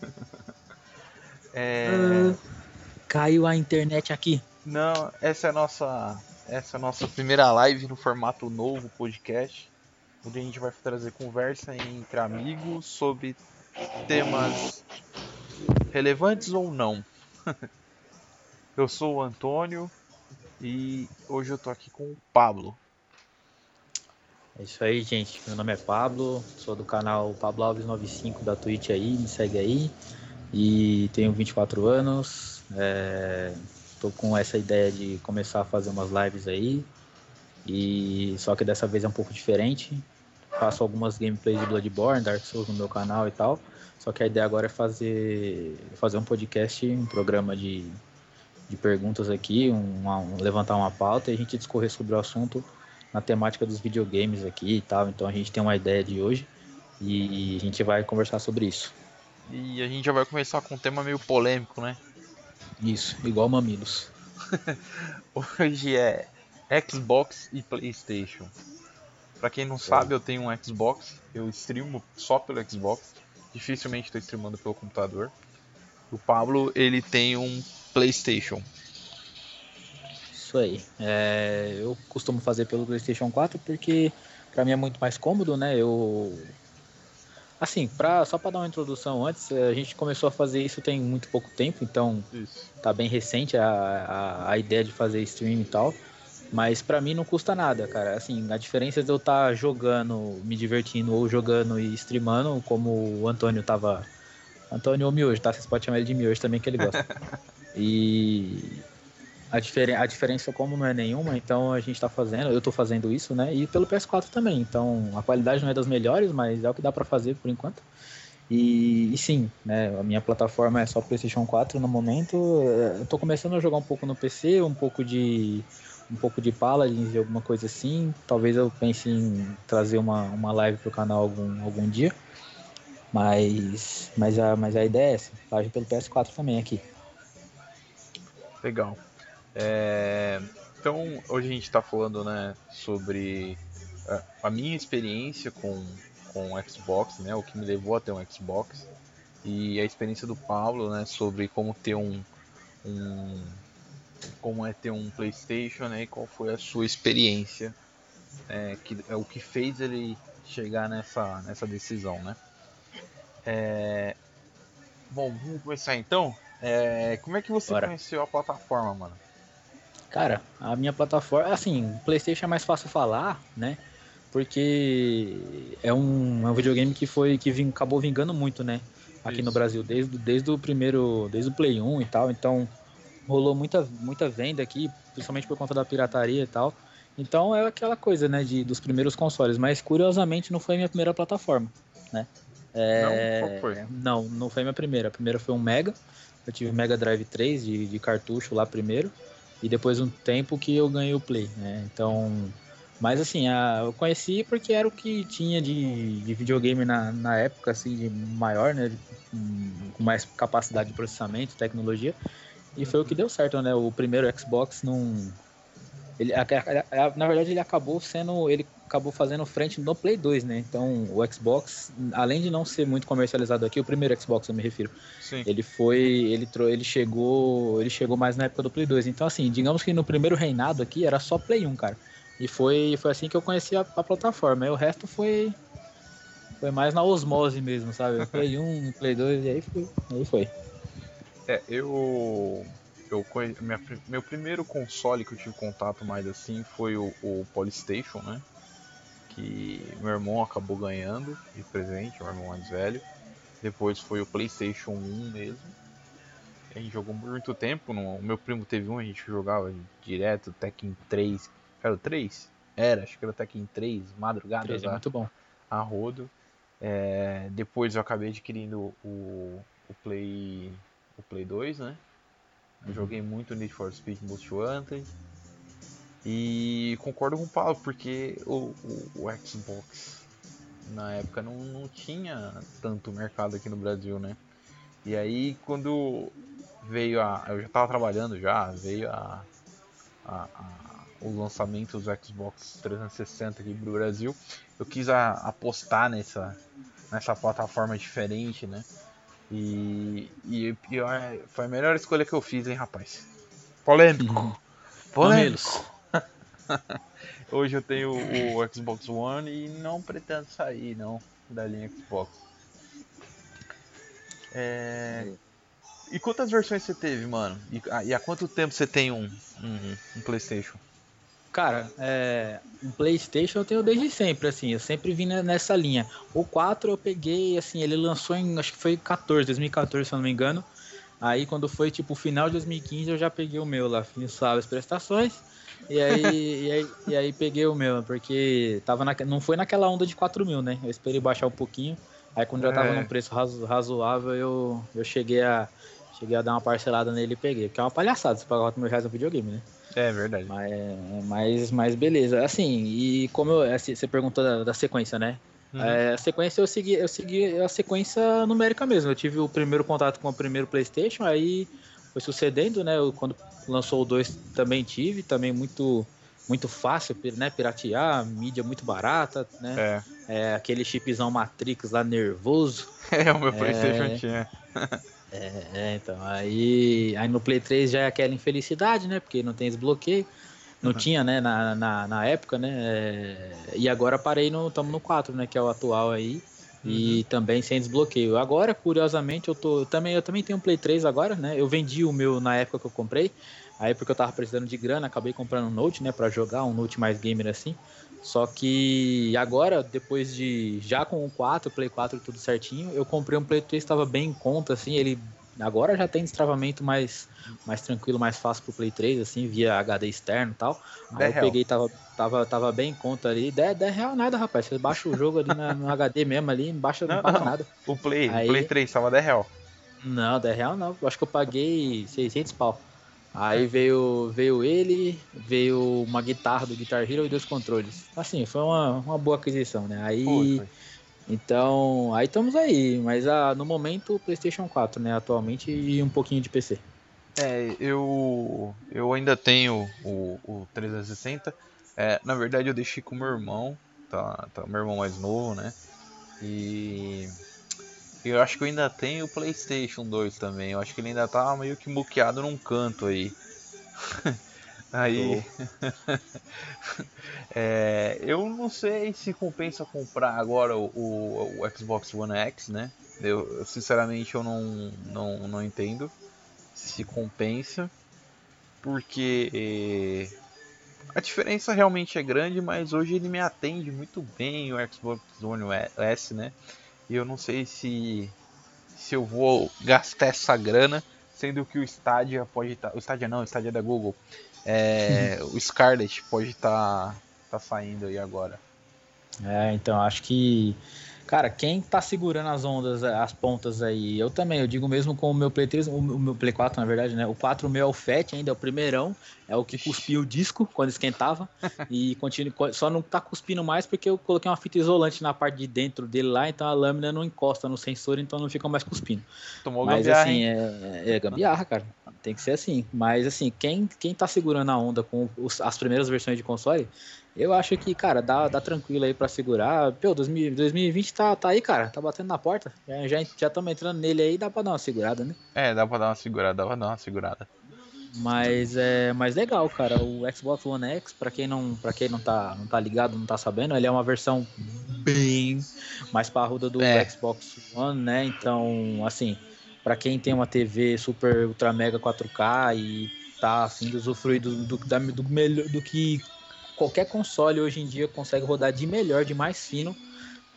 É... Caiu a internet aqui. Não, essa é a nossa, essa é a nossa primeira live no formato novo podcast, onde a gente vai trazer conversa entre amigos sobre temas relevantes ou não. eu sou o Antônio e hoje eu tô aqui com o Pablo. É isso aí, gente. Meu nome é Pablo, sou do canal Pablo Alves 95 da Twitch aí, me segue aí. E tenho 24 anos. É... Tô com essa ideia de começar a fazer umas lives aí. E só que dessa vez é um pouco diferente. Faço algumas gameplays de Bloodborne, Dark Souls no meu canal e tal. Só que a ideia agora é fazer, fazer um podcast, um programa de, de perguntas aqui, um, um, levantar uma pauta e a gente discorrer sobre o assunto na temática dos videogames aqui e tal. Então a gente tem uma ideia de hoje e a gente vai conversar sobre isso. E a gente já vai começar com um tema meio polêmico, né? Isso, igual mamilos. hoje é Xbox e PlayStation. Para quem não sabe, eu tenho um Xbox, eu streamo só pelo Xbox, dificilmente estou streamando pelo computador. O Pablo, ele tem um PlayStation. Isso aí. É, eu costumo fazer pelo PlayStation 4 porque para mim é muito mais cômodo, né? Eu assim, pra, só para dar uma introdução antes, a gente começou a fazer isso tem muito pouco tempo, então isso. tá bem recente a, a, a, ideia de fazer stream e tal. Mas para mim não custa nada, cara. Assim, a diferença de eu estar tá jogando, me divertindo ou jogando e streamando, como o Antônio tava. Antônio ou Miojo, tá? Vocês podem chamar ele de Miojo também, que ele gosta. e a, difer a diferença, como não é nenhuma, então a gente está fazendo, eu estou fazendo isso, né? E pelo PS4 também. Então a qualidade não é das melhores, mas é o que dá para fazer por enquanto. E, e, sim, né? A minha plataforma é só PlayStation 4 no momento. Eu tô começando a jogar um pouco no PC, um pouco de um pouco de Paladins e alguma coisa assim. Talvez eu pense em trazer uma, uma live pro canal algum, algum dia. Mas, mas, a, mas a ideia é essa, live pelo PS4 também aqui. Legal. É, então, hoje a gente está falando né, sobre a, minha experiência com, com o Xbox, né, o que me levou a ter um Xbox, e a experiência do Paulo né, sobre como ter um, um como é ter um PlayStation né, e qual foi a sua experiência, é, que é o que fez ele chegar nessa, nessa decisão. Né? É, bom, vamos começar então. É, como é que você Bora. conheceu a plataforma, mano? Cara, a minha plataforma, assim, PlayStation é mais fácil falar, né? Porque é um, é um videogame que foi que ving, acabou vingando muito, né? Aqui Isso. no Brasil, desde, desde o primeiro, desde o Play 1 e tal, então rolou muita, muita venda aqui, principalmente por conta da pirataria e tal. Então é aquela coisa, né, de, dos primeiros consoles, mas curiosamente não foi a minha primeira plataforma, né? É... Não, qual foi? Não, não foi a minha primeira. A primeira foi um Mega. Eu tive Mega Drive 3 de, de cartucho lá primeiro. E depois um tempo que eu ganhei o Play, né? Então. Mas assim, a, eu conheci porque era o que tinha de, de videogame na, na época, assim, de maior, né? Com mais capacidade de processamento, tecnologia. E foi o que deu certo, né? O primeiro Xbox não. Ele, na verdade, ele acabou sendo. Ele acabou fazendo frente no Play 2, né? Então, o Xbox, além de não ser muito comercializado aqui, o primeiro Xbox eu me refiro. Sim. Ele foi, ele ele chegou, ele chegou mais na época do Play 2. Então, assim, digamos que no primeiro reinado aqui era só Play 1, cara. E foi, foi assim que eu conheci a, a plataforma. E o resto foi foi mais na osmose mesmo, sabe? Play 1, Play 2 e aí foi, aí foi. É, eu eu minha, meu primeiro console que eu tive contato mais assim foi o, o Polystation, né? Que meu irmão acabou ganhando de presente, meu irmão mais velho. Depois foi o PlayStation 1 mesmo. A gente jogou muito tempo. No, o meu primo teve um, a gente jogava direto, Tekken 3. Era o 3? Era, acho que era Tekken 3, madrugada. 3 é muito bom. A rodo. É, depois eu acabei adquirindo o, o Play o Play 2, né? Eu uhum. joguei muito Need for Speed Most Wanted. E concordo com o Paulo, porque o, o, o Xbox na época não, não tinha tanto mercado aqui no Brasil, né? E aí quando veio a. Eu já tava trabalhando já, veio a, a, a os lançamentos do Xbox 360 aqui pro Brasil, eu quis a, apostar nessa, nessa plataforma diferente, né? E, e pior, foi a melhor escolha que eu fiz, hein, rapaz? Polêmico. Polêmico. Hoje eu tenho o Xbox One e não pretendo sair, não, da linha Xbox. É... E quantas versões você teve, mano? E, e há quanto tempo você tem um, um, um PlayStation? Cara, é, um PlayStation eu tenho desde sempre, assim, eu sempre vim nessa linha. O 4 eu peguei, assim, ele lançou em, acho que foi 14, 2014, se eu não me engano. Aí quando foi, tipo, final de 2015, eu já peguei o meu lá, fiz as prestações. E aí, e aí, e aí, peguei o meu, porque tava na, não foi naquela onda de 4 mil, né? Eu esperei baixar um pouquinho. Aí quando já tava é. num preço razo, razoável, eu, eu cheguei a cheguei a dar uma parcelada nele e peguei. Porque é uma palhaçada você pagar 4 mil reais no videogame, né? É verdade. Mas, mas, mas beleza. Assim, e como eu, assim, você perguntou da, da sequência, né? Uhum. É, a sequência eu segui, eu segui a sequência numérica mesmo. Eu tive o primeiro contato com o primeiro PlayStation, aí foi sucedendo, né? Eu, quando lançou o 2 também tive, também muito muito fácil, né? Piratear, mídia muito barata, né? É. é aquele chipzão Matrix lá nervoso. É, o meu PlayStation é... tinha. É, é, então, aí, aí no Play 3 já é aquela infelicidade, né? Porque não tem desbloqueio. Não uhum. tinha, né, na, na, na época, né? É, e agora parei no. Estamos no 4, né? Que é o atual aí. E uhum. também sem desbloqueio. Agora, curiosamente, eu tô. Também, eu também tenho um Play 3 agora, né? Eu vendi o meu na época que eu comprei. Aí porque eu tava precisando de grana, acabei comprando um Note, né? Pra jogar, um Note mais gamer assim. Só que agora, depois de. Já com o 4, Play 4 tudo certinho, eu comprei um Play 3 estava bem em conta, assim, ele. Agora já tem destravamento mais, mais tranquilo, mais fácil pro Play 3, assim, via HD externo e tal. Aí eu real. peguei, tava, tava, tava bem em conta ali. 10, 10 real nada, rapaz. Você baixa o jogo ali na, no HD mesmo ali, baixa não, não paga nada. O Play, Aí, Play 3 tava 10 real. Não, 10 real não. Eu acho que eu paguei 600 pau. Aí veio, veio ele, veio uma guitarra do Guitar Hero e dois controles. Assim, foi uma, uma boa aquisição, né? Aí. Então, aí estamos aí, mas ah, no momento PlayStation 4, né, atualmente, e um pouquinho de PC. É, eu, eu ainda tenho o, o 360. É, na verdade, eu deixei com meu irmão, tá, tá, meu irmão mais novo, né? E eu acho que eu ainda tenho o PlayStation 2 também. Eu acho que ele ainda tá meio que muqueado num canto aí. aí. é, eu não sei se compensa comprar agora o, o, o Xbox One X, né? Eu, sinceramente eu não, não, não entendo se compensa. Porque eh, a diferença realmente é grande, mas hoje ele me atende muito bem o Xbox One S, né? E eu não sei se se eu vou gastar essa grana, sendo que o Stadia pode estar, tá, o Stadia não, o Stadia é da Google, é, o Scarlet pode estar tá, tá saindo aí agora. É, então acho que Cara, quem tá segurando as ondas, as pontas aí? Eu também, eu digo mesmo com o meu Play 3, o meu Play 4, na verdade, né? O 4 meu é o FAT ainda, é o primeirão, é o que cuspia o disco quando esquentava. e continua, só não tá cuspindo mais porque eu coloquei uma fita isolante na parte de dentro dele lá, então a lâmina não encosta no sensor, então não fica mais cuspindo. Tomou Mas gambiarra, assim, é, é, gambiarra, cara. Tem que ser assim. Mas assim, quem, quem tá segurando a onda com os, as primeiras versões de console, eu acho que, cara, dá, dá tranquilo aí para segurar. Pô, 2020 tá, tá aí, cara. Tá batendo na porta. Já estamos entrando nele aí, dá pra dar uma segurada, né? É, dá pra dar uma segurada, dá pra dar uma segurada. Mas é mais legal, cara. O Xbox One X, para quem não, para quem não tá, não tá ligado, não tá sabendo, ele é uma versão bem mais parruda do é. Xbox One, né? Então, assim, para quem tem uma TV super ultra mega 4K e tá assim usufruir do, do, do, do, melhor, do que qualquer console hoje em dia consegue rodar de melhor, de mais fino,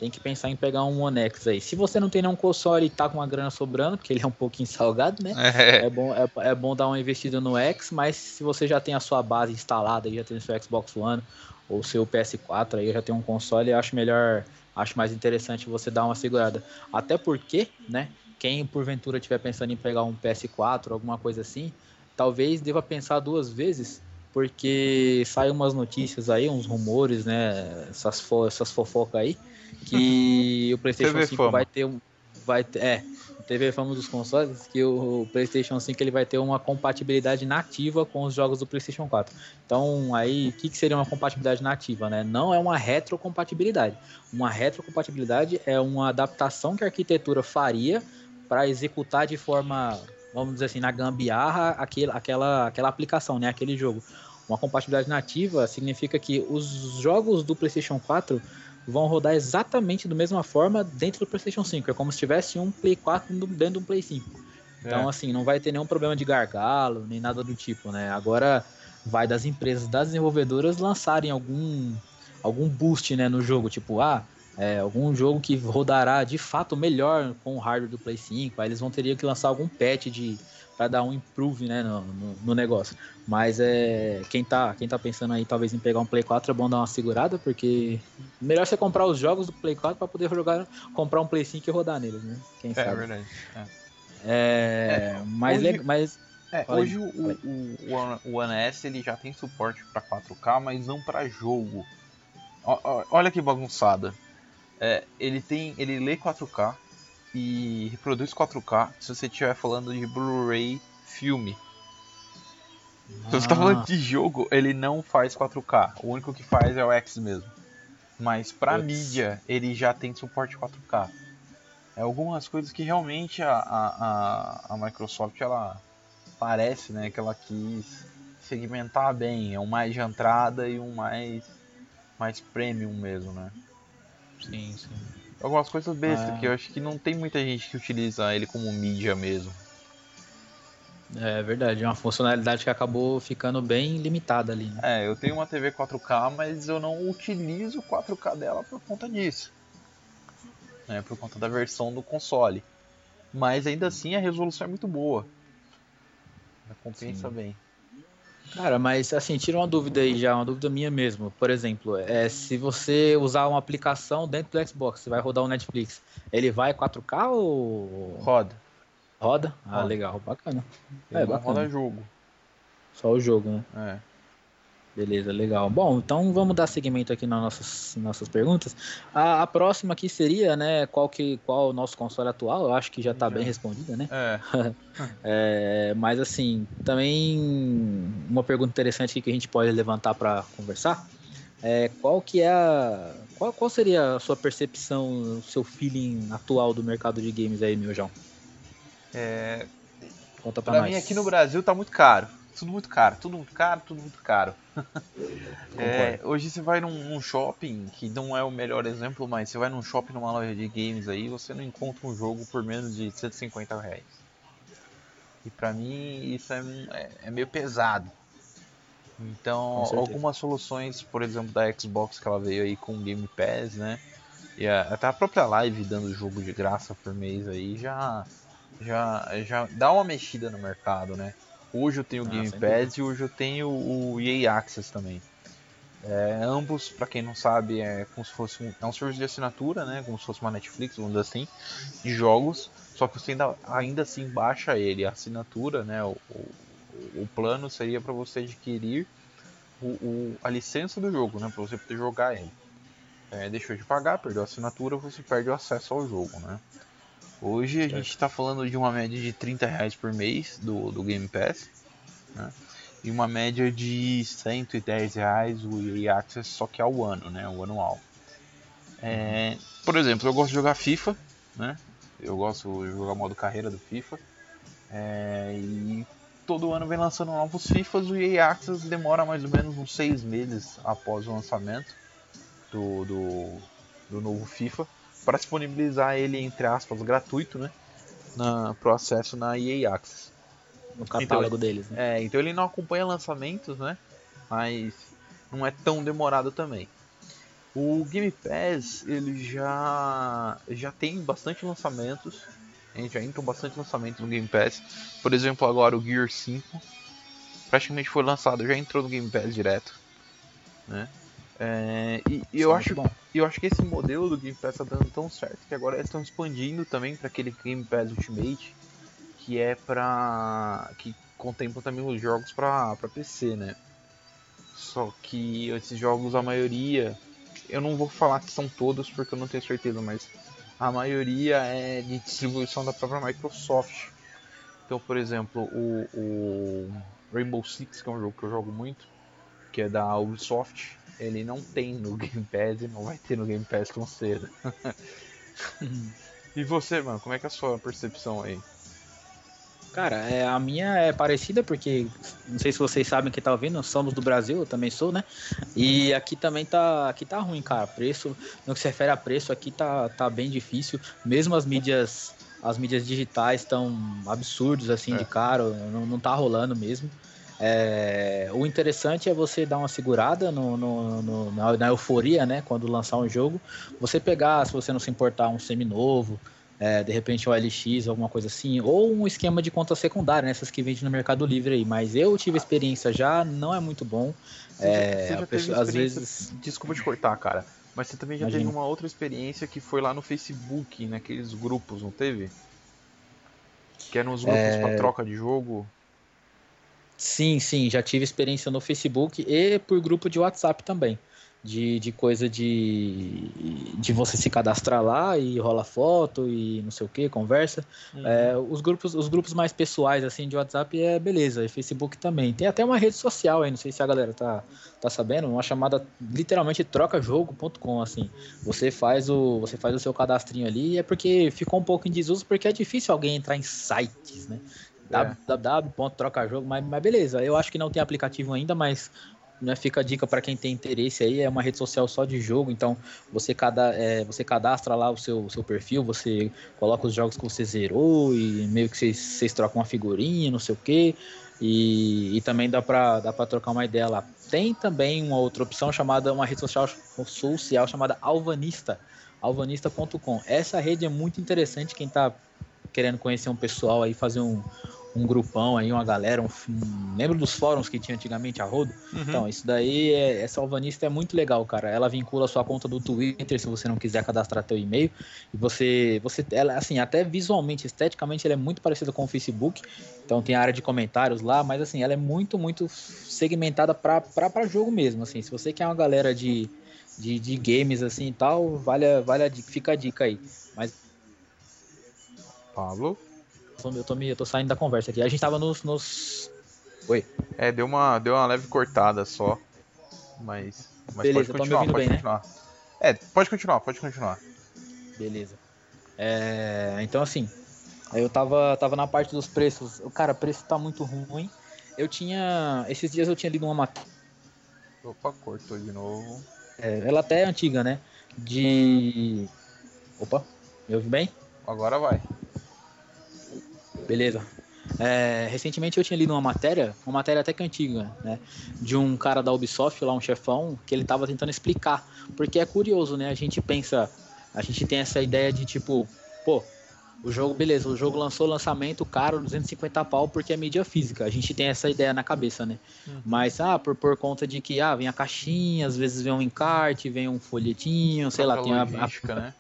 tem que pensar em pegar um One X aí. Se você não tem nenhum console e tá com uma grana sobrando, porque ele é um pouquinho salgado, né? É, é bom, é, é, bom dar uma investida no X, mas se você já tem a sua base instalada e já tem o seu Xbox One ou seu PS4 aí, já tem um console, eu acho melhor, acho mais interessante você dar uma segurada. Até porque, né? Quem porventura estiver pensando em pegar um PS4, alguma coisa assim, talvez deva pensar duas vezes porque saem umas notícias aí, uns rumores, né? Essas, fo essas fofocas aí, que o PlayStation 5 vai ter um. vai ter, é, teve fama dos consoles que o PlayStation 5 ele vai ter uma compatibilidade nativa com os jogos do PlayStation 4. Então, aí, o que, que seria uma compatibilidade nativa, né? Não é uma retrocompatibilidade. Uma retrocompatibilidade é uma adaptação que a arquitetura faria para executar de forma, vamos dizer assim, na gambiarra aquele, aquela, aquela aplicação, né? Aquele jogo. Uma compatibilidade nativa significa que os jogos do PlayStation 4 vão rodar exatamente da mesma forma dentro do PlayStation 5. É como se tivesse um Play 4 dentro do Play 5. Então, é. assim, não vai ter nenhum problema de gargalo, nem nada do tipo, né? Agora vai das empresas, das desenvolvedoras lançarem algum, algum boost né, no jogo, tipo, ah, é, algum jogo que rodará de fato melhor com o hardware do Play 5. Aí eles vão ter que lançar algum patch de para dar um improve né, no, no, no, negócio. Mas é quem tá, quem tá pensando aí talvez em pegar um Play 4 é bom dar uma segurada, porque melhor você comprar os jogos do Play 4 para poder jogar, comprar um Play 5 e rodar neles, né? Quem é, sabe. É verdade. É. É, é, mas, hoje, mas é, hoje o, o, o, One S ele já tem suporte para 4K, mas não para jogo. O, olha que bagunçada. É, ele tem, ele lê 4K, e reproduz 4K se você estiver falando de Blu-ray filme. Ah. Se você está falando de jogo, ele não faz 4K. O único que faz é o X mesmo. Mas para mídia, ele já tem suporte 4K. É algumas coisas que realmente a, a, a, Microsoft ela parece né, que ela quis segmentar bem. É um mais de entrada e um mais, mais premium mesmo, né? Sim, sim algumas coisas bestas, ah. que eu acho que não tem muita gente que utiliza ele como mídia mesmo. É verdade, é uma funcionalidade que acabou ficando bem limitada ali. Né? É, eu tenho uma TV 4K, mas eu não utilizo o 4K dela por conta disso. Né, por conta da versão do console. Mas ainda assim a resolução é muito boa. Compensa Sim. bem. Cara, mas assim, tira uma dúvida aí já, uma dúvida minha mesmo. Por exemplo, é, se você usar uma aplicação dentro do Xbox, você vai rodar o Netflix, ele vai 4K ou. Roda. Roda? Ah, roda. legal, bacana. Ele é, bacana. roda jogo. Só o jogo, né? É. Beleza, legal. Bom, então vamos dar seguimento aqui nas nossas, nossas perguntas. A, a, próxima aqui seria, né, qual que qual o nosso console atual? Eu acho que já está bem respondida, né? É. é. Mas assim, também uma pergunta interessante aqui que a gente pode levantar para conversar é qual que é a qual, qual seria a sua percepção, o seu feeling atual do mercado de games aí, meu João? É, Conta pra, pra mim aqui no Brasil tá muito caro tudo muito caro, tudo muito caro, tudo muito caro. é, hoje você vai num, num, shopping, que não é o melhor exemplo, mas você vai num shopping numa loja de games aí, você não encontra um jogo por menos de 150 reais. E pra mim isso é, é, é meio pesado. Então, algumas soluções, por exemplo, da Xbox que ela veio aí com Game Pass, né? E a, até a própria Live dando jogo de graça por mês aí já já já dá uma mexida no mercado, né? Hoje eu tenho o ah, Game Pass e hoje eu tenho o EA Access também. É, ambos, para quem não sabe, é como se fosse um, é um serviço de assinatura, né? Como se fosse uma Netflix, vamos dizer assim, de jogos. Só que você ainda, ainda assim baixa ele. A assinatura, né? O, o, o plano seria para você adquirir o, o, a licença do jogo, né? Para você poder jogar ele. É, deixou de pagar, perdeu a assinatura, você perde o acesso ao jogo, né? Hoje a gente está falando de uma média de 30 reais por mês do, do Game Pass. Né? E uma média de 110 reais o EA Access só que ao ano, né? O anual. É, por exemplo, eu gosto de jogar FIFA, né? Eu gosto de jogar modo carreira do FIFA. É, e todo ano vem lançando novos FIFAs. O EA Access demora mais ou menos uns 6 meses após o lançamento do, do, do novo FIFA para disponibilizar ele, entre aspas, gratuito, né? Na, pro acesso na EA Access. No catálogo então, deles, né? É, então ele não acompanha lançamentos, né? Mas não é tão demorado também. O Game Pass, ele já, já tem bastante lançamentos. A gente já entrou bastante lançamentos no Game Pass. Por exemplo, agora o Gear 5. Praticamente foi lançado, já entrou no Game Pass direto. Né? É, e, e eu acho, eu acho que esse modelo do Game Pass está dando tão certo que agora eles estão expandindo também para aquele Game Pass Ultimate, que é para que contempla também os jogos para PC, né? Só que esses jogos, a maioria, eu não vou falar que são todos porque eu não tenho certeza, mas a maioria é de distribuição da própria Microsoft. Então, por exemplo, o, o Rainbow Six, que é um jogo que eu jogo muito, que é da Ubisoft, ele não tem no Game Pass e não vai ter no Game Pass tão cedo. e você, mano, como é que é a sua percepção aí? Cara, é, a minha é parecida porque não sei se vocês sabem que tá ouvindo, somos do Brasil, eu também sou, né? E aqui também tá, aqui tá ruim, cara. Preço, no que se refere a preço, aqui tá, tá bem difícil. Mesmo as mídias, as mídias digitais estão absurdos assim é. de caro, não, não tá rolando mesmo. É, o interessante é você dar uma segurada no, no, no na, na, euforia, né? Quando lançar um jogo, você pegar, se você não se importar, um semi-novo, é, de repente o LX, alguma coisa assim, ou um esquema de conta secundária, né, essas que vende no Mercado Livre aí. Mas eu tive experiência já, não é muito bom. Você é, já, você já às vezes. Desculpa te cortar, cara. Mas você também já Imagina. teve uma outra experiência que foi lá no Facebook, naqueles grupos, não teve? Que eram os grupos é... para troca de jogo. Sim, sim, já tive experiência no Facebook e por grupo de WhatsApp também de, de coisa de, de você se cadastrar lá e rola foto e não sei o que, conversa. Uhum. É, os, grupos, os grupos mais pessoais assim de WhatsApp é beleza, e Facebook também. Tem até uma rede social aí, não sei se a galera tá, tá sabendo, uma chamada literalmente trocajogo.com assim. Você faz o você faz o seu cadastrinho ali, é porque ficou um pouco em desuso porque é difícil alguém entrar em sites, né? É. www.trocajogo, mas, mas beleza, eu acho que não tem aplicativo ainda, mas né, fica a dica para quem tem interesse aí, é uma rede social só de jogo, então você, cada, é, você cadastra lá o seu, seu perfil, você coloca os jogos que você zerou e meio que vocês, vocês trocam uma figurinha, não sei o que, e, também dá para dá trocar uma ideia lá. Tem também uma outra opção chamada, uma rede social, social chamada Alvanista, alvanista.com. Essa rede é muito interessante, quem está querendo conhecer um pessoal aí, fazer um, um grupão aí, uma galera, um, um, lembra dos fóruns que tinha antigamente a Rodo? Uhum. Então, isso daí, é, essa alvanista é muito legal, cara. Ela vincula a sua conta do Twitter, se você não quiser cadastrar teu e-mail, e você, você, ela, assim, até visualmente, esteticamente, ela é muito parecida com o Facebook, então tem a área de comentários lá, mas assim, ela é muito, muito segmentada para jogo mesmo, assim, se você quer uma galera de, de, de games, assim, e tal, vale, vale a dica, fica a dica aí, mas... Pablo? Eu tô, me, eu tô saindo da conversa aqui. A gente tava nos, nos. Oi. É, deu uma, deu uma leve cortada só. Mas. mas Beleza, pode continuar, pode bem, né? continuar. Né? É, pode continuar, pode continuar. Beleza. É, então assim, eu tava, tava na parte dos preços. O cara, o preço tá muito ruim. Eu tinha. Esses dias eu tinha lido uma matéria. Opa, cortou de novo. É, ela até é antiga, né? De. Opa, me ouve bem? Agora vai. Beleza. É, recentemente eu tinha lido uma matéria, uma matéria até que antiga, né? De um cara da Ubisoft, lá um chefão, que ele tava tentando explicar. Porque é curioso, né? A gente pensa, a gente tem essa ideia de tipo, pô, o jogo, beleza, o jogo lançou lançamento caro, 250 pau, porque é mídia física. A gente tem essa ideia na cabeça, né? Uhum. Mas, ah, por, por conta de que, ah, vem a caixinha, às vezes vem um encarte, vem um folhetinho, sei lá, tem a, a, né?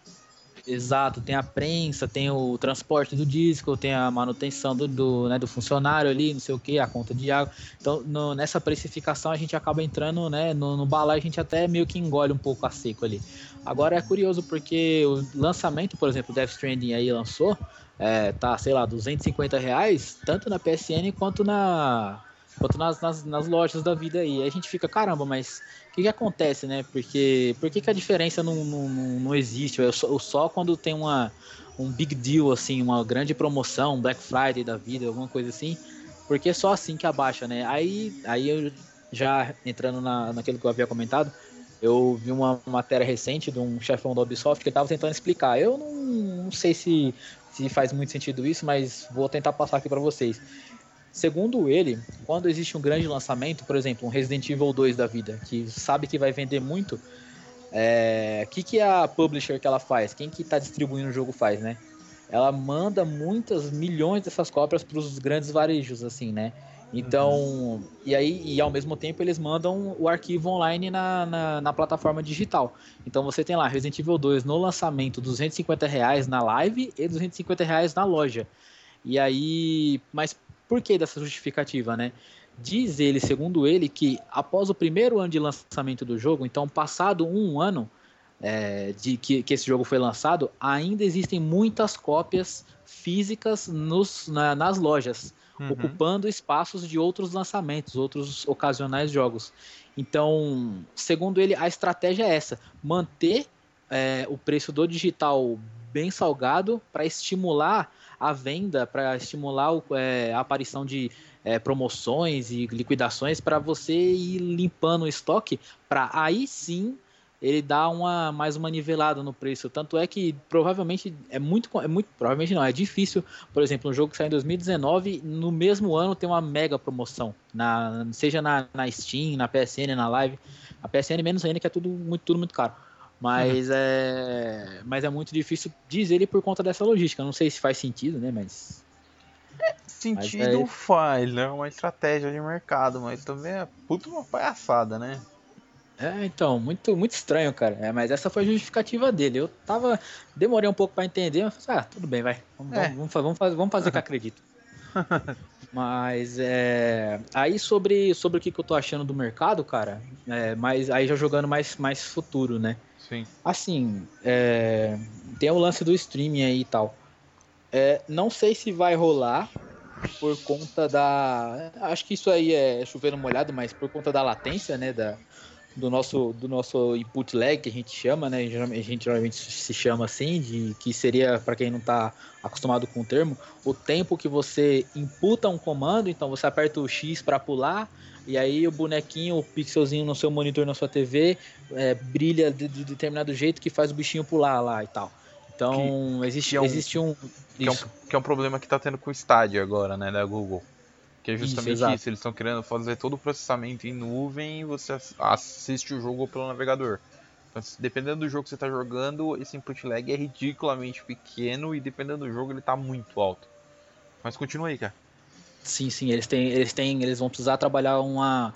Exato, tem a prensa, tem o transporte do disco, tem a manutenção do, do, né, do funcionário ali, não sei o que, a conta de água. Então, no, nessa precificação a gente acaba entrando né, no, no balaio, a gente até meio que engole um pouco a seco ali. Agora é curioso porque o lançamento, por exemplo, Death Stranding aí lançou, é, tá, sei lá, 250 reais, tanto na PSN quanto na quanto nas, nas, nas, lojas da vida aí. Aí a gente fica, caramba, mas o que, que acontece, né? Porque por que, que a diferença não, não, não existe? Ou só, só quando tem uma, um big deal, assim, uma grande promoção, Black Friday da vida, alguma coisa assim, porque é só assim que abaixa, né? Aí, aí eu já entrando na, naquilo que eu havia comentado, eu vi uma matéria recente de um chefão da Ubisoft que estava tentando explicar. Eu não, não sei se, se faz muito sentido isso, mas vou tentar passar aqui para vocês. Segundo ele, quando existe um grande lançamento, por exemplo, um Resident Evil 2 da vida, que sabe que vai vender muito, o é... que, que a publisher que ela faz? Quem que está distribuindo o jogo faz, né? Ela manda muitas milhões dessas cópias para os grandes varejos, assim, né? Então, uhum. e aí, e ao mesmo tempo eles mandam o arquivo online na, na, na, plataforma digital. Então você tem lá Resident Evil 2 no lançamento, 250 reais na live e 250 reais na loja. E aí, mas por que dessa justificativa, né? Diz ele, segundo ele, que após o primeiro ano de lançamento do jogo, então passado um ano, é, de que, que esse jogo foi lançado, ainda existem muitas cópias físicas nos, na, nas lojas, uhum. ocupando espaços de outros lançamentos, outros ocasionais jogos. Então, segundo ele, a estratégia é essa: manter é, o preço do digital bem salgado para estimular a venda, para estimular o, é, a aparição de é, promoções e liquidações para você ir limpando o estoque, para aí sim ele dá uma mais uma nivelada no preço. Tanto é que provavelmente é muito, é muito provavelmente não, é difícil, por exemplo, um jogo que sai em 2019, no mesmo ano tem uma mega promoção, na, seja na, na Steam, na PSN, na Live. A PSN menos ainda que é tudo muito, tudo muito caro. Mas, uhum. é, mas é muito difícil dizer ele por conta dessa logística. Não sei se faz sentido, né? Mas. É, sentido mas é... faz, né? Uma estratégia de mercado, mas também é puta uma palhaçada, né? É, então, muito, muito estranho, cara. É, mas essa foi a justificativa dele. Eu tava. Demorei um pouco para entender, mas falei, ah, tudo bem, vai. Vamos, é. vamos, vamos, fazer, vamos fazer que acredito. mas é. Aí sobre, sobre o que, que eu tô achando do mercado, cara, é, mas aí já jogando mais, mais futuro, né? Sim. Assim, é, tem o lance do streaming aí e tal. É, não sei se vai rolar por conta da. Acho que isso aí é chovendo molhado, mas por conta da latência, né? Da, do nosso, do nosso input lag, que a gente chama, né? A gente geralmente se chama assim, de que seria, para quem não está acostumado com o termo, o tempo que você imputa um comando, então você aperta o X para pular, e aí o bonequinho, o pixelzinho no seu monitor, na sua TV, é, brilha de, de, determinado jeito que faz o bichinho pular lá e tal. Então, que, existe, que é um, existe um que, é um. que é um problema que está tendo com o Stadia agora, né, da Google. Que é justamente isso, isso. eles estão querendo fazer todo o processamento em nuvem e você assiste o jogo pelo navegador. Então, dependendo do jogo que você está jogando, esse input lag é ridiculamente pequeno e dependendo do jogo ele está muito alto. Mas continua aí, cara. Sim, sim, eles têm, eles têm, eles vão precisar trabalhar uma,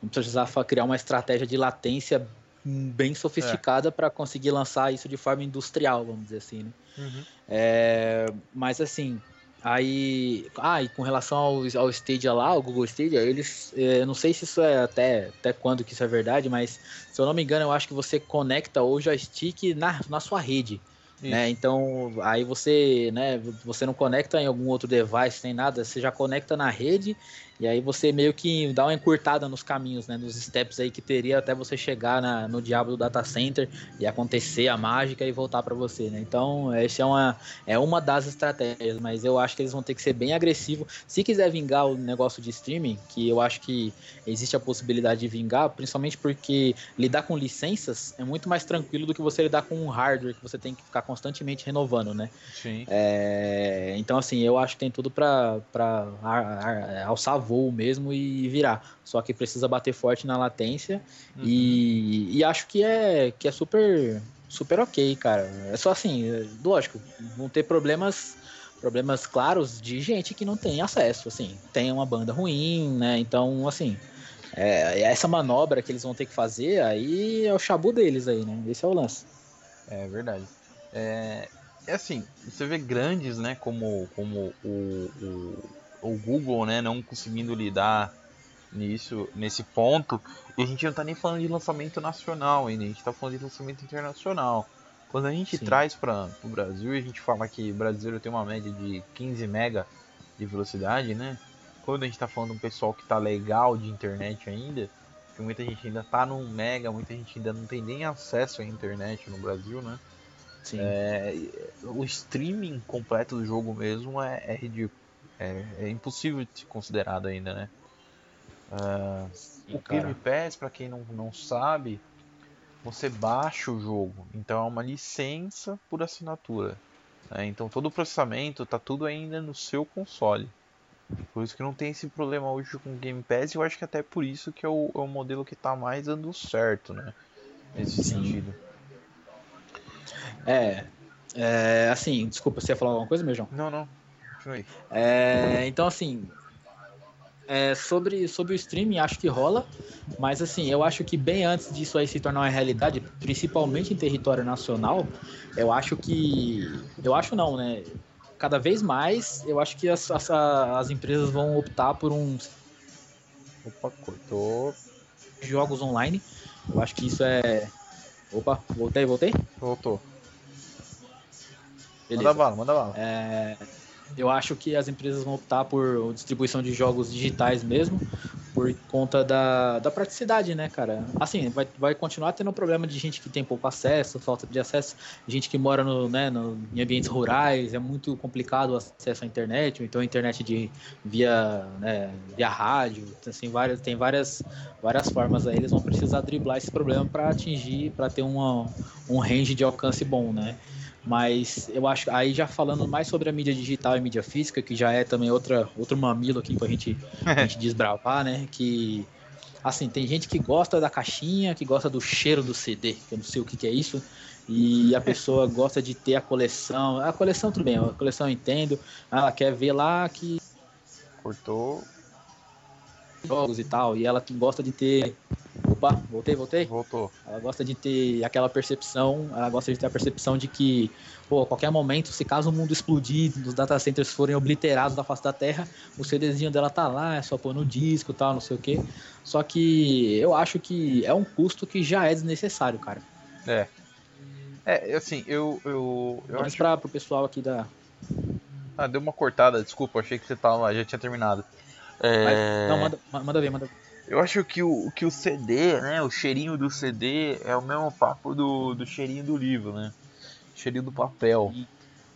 vão precisar criar uma estratégia de latência bem sofisticada é. para conseguir lançar isso de forma industrial, vamos dizer assim, né? Uhum. É, mas assim, Aí, ah, e com relação ao, ao Stadia lá, o Google Stadia, eles, é, eu não sei se isso é até, até quando que isso é verdade, mas se eu não me engano, eu acho que você conecta o joystick na, na sua rede. Né? Então, aí você, né, você não conecta em algum outro device, nem nada, você já conecta na rede e aí você meio que dá uma encurtada nos caminhos, né? Nos steps aí que teria até você chegar na, no diabo do data center e acontecer a mágica e voltar para você, né? Então, essa é uma, é uma das estratégias, mas eu acho que eles vão ter que ser bem agressivos. Se quiser vingar o negócio de streaming, que eu acho que existe a possibilidade de vingar, principalmente porque lidar com licenças é muito mais tranquilo do que você lidar com um hardware que você tem que ficar constantemente renovando, né? Sim. É, então, assim, eu acho que tem tudo para alçar voo mesmo e virar. Só que precisa bater forte na latência uhum. e, e acho que é, que é super, super ok, cara. É só assim, lógico, vão ter problemas problemas claros de gente que não tem acesso, assim, tem uma banda ruim, né? Então, assim, é, essa manobra que eles vão ter que fazer, aí é o chabu deles aí, né? Esse é o lance. É verdade. É, é assim, você vê grandes, né, como, como o, o, o Google, né, não conseguindo lidar nisso, nesse ponto, e a gente não está nem falando de lançamento nacional ainda, a gente está falando de lançamento internacional. Quando a gente Sim. traz para o Brasil e a gente fala que o brasileiro tem uma média de 15 mega de velocidade, né? Quando a gente está falando de um pessoal que está legal de internet ainda, que muita gente ainda está no mega, muita gente ainda não tem nem acesso à internet no Brasil, né? Sim. É, o streaming completo do jogo mesmo é, é ridículo é, é impossível de ser considerado ainda, né? Uh, Sim, o Game Pass, para quem não, não sabe, você baixa o jogo, então é uma licença por assinatura. Né? Então todo o processamento está tudo ainda no seu console. Por isso que não tem esse problema hoje com o Game Pass, e eu acho que até por isso que é o, é o modelo que está mais dando certo, né? Nesse Sim. sentido. É, é, assim, desculpa, você ia falar alguma coisa, meu João? Não, não. É, então, assim, é, sobre, sobre o streaming, acho que rola, mas assim, eu acho que bem antes disso aí se tornar uma realidade, principalmente em território nacional, eu acho que. Eu acho não, né? Cada vez mais eu acho que as, as, as empresas vão optar por um. Opa, cortou. Jogos online. Eu acho que isso é, Opa, voltei, voltei? Voltou. Beleza. Manda bala, manda bala. É, eu acho que as empresas vão optar por distribuição de jogos digitais mesmo, por conta da, da praticidade, né, cara? Assim, vai, vai continuar tendo um problema de gente que tem pouco acesso, falta de acesso, gente que mora no, né, no, em ambientes rurais, é muito complicado o acesso à internet, então a internet de, via, né, via rádio, assim, várias, tem várias, várias formas aí, eles vão precisar driblar esse problema para atingir, para ter uma, um range de alcance bom, né? Mas eu acho, aí já falando mais sobre a mídia digital e mídia física, que já é também outra, outro mamilo aqui pra gente, pra gente desbravar, né? Que, assim, tem gente que gosta da caixinha, que gosta do cheiro do CD, que eu não sei o que, que é isso, e a pessoa gosta de ter a coleção. A coleção, tudo bem, a coleção eu entendo, ela quer ver lá que. Cortou. Jogos e tal, e ela gosta de ter Opa, voltei, voltei? Voltou. Ela gosta de ter aquela percepção, ela gosta de ter a percepção de que, pô, a qualquer momento, se caso o mundo explodir, os data centers forem obliterados da face da Terra, o CDzinho dela tá lá, é só pôr no disco e tal, não sei o quê. Só que eu acho que é um custo que já é desnecessário, cara. É. É, assim, eu. eu, eu Vamos acho... pra, pro pessoal aqui da. Ah, deu uma cortada, desculpa, achei que você tava, já tinha terminado. É... Mas, não, manda, manda ver, manda ver. Eu acho que o, que o CD, né, o cheirinho do CD é o mesmo papo do, do cheirinho do livro, né? Cheirinho do papel.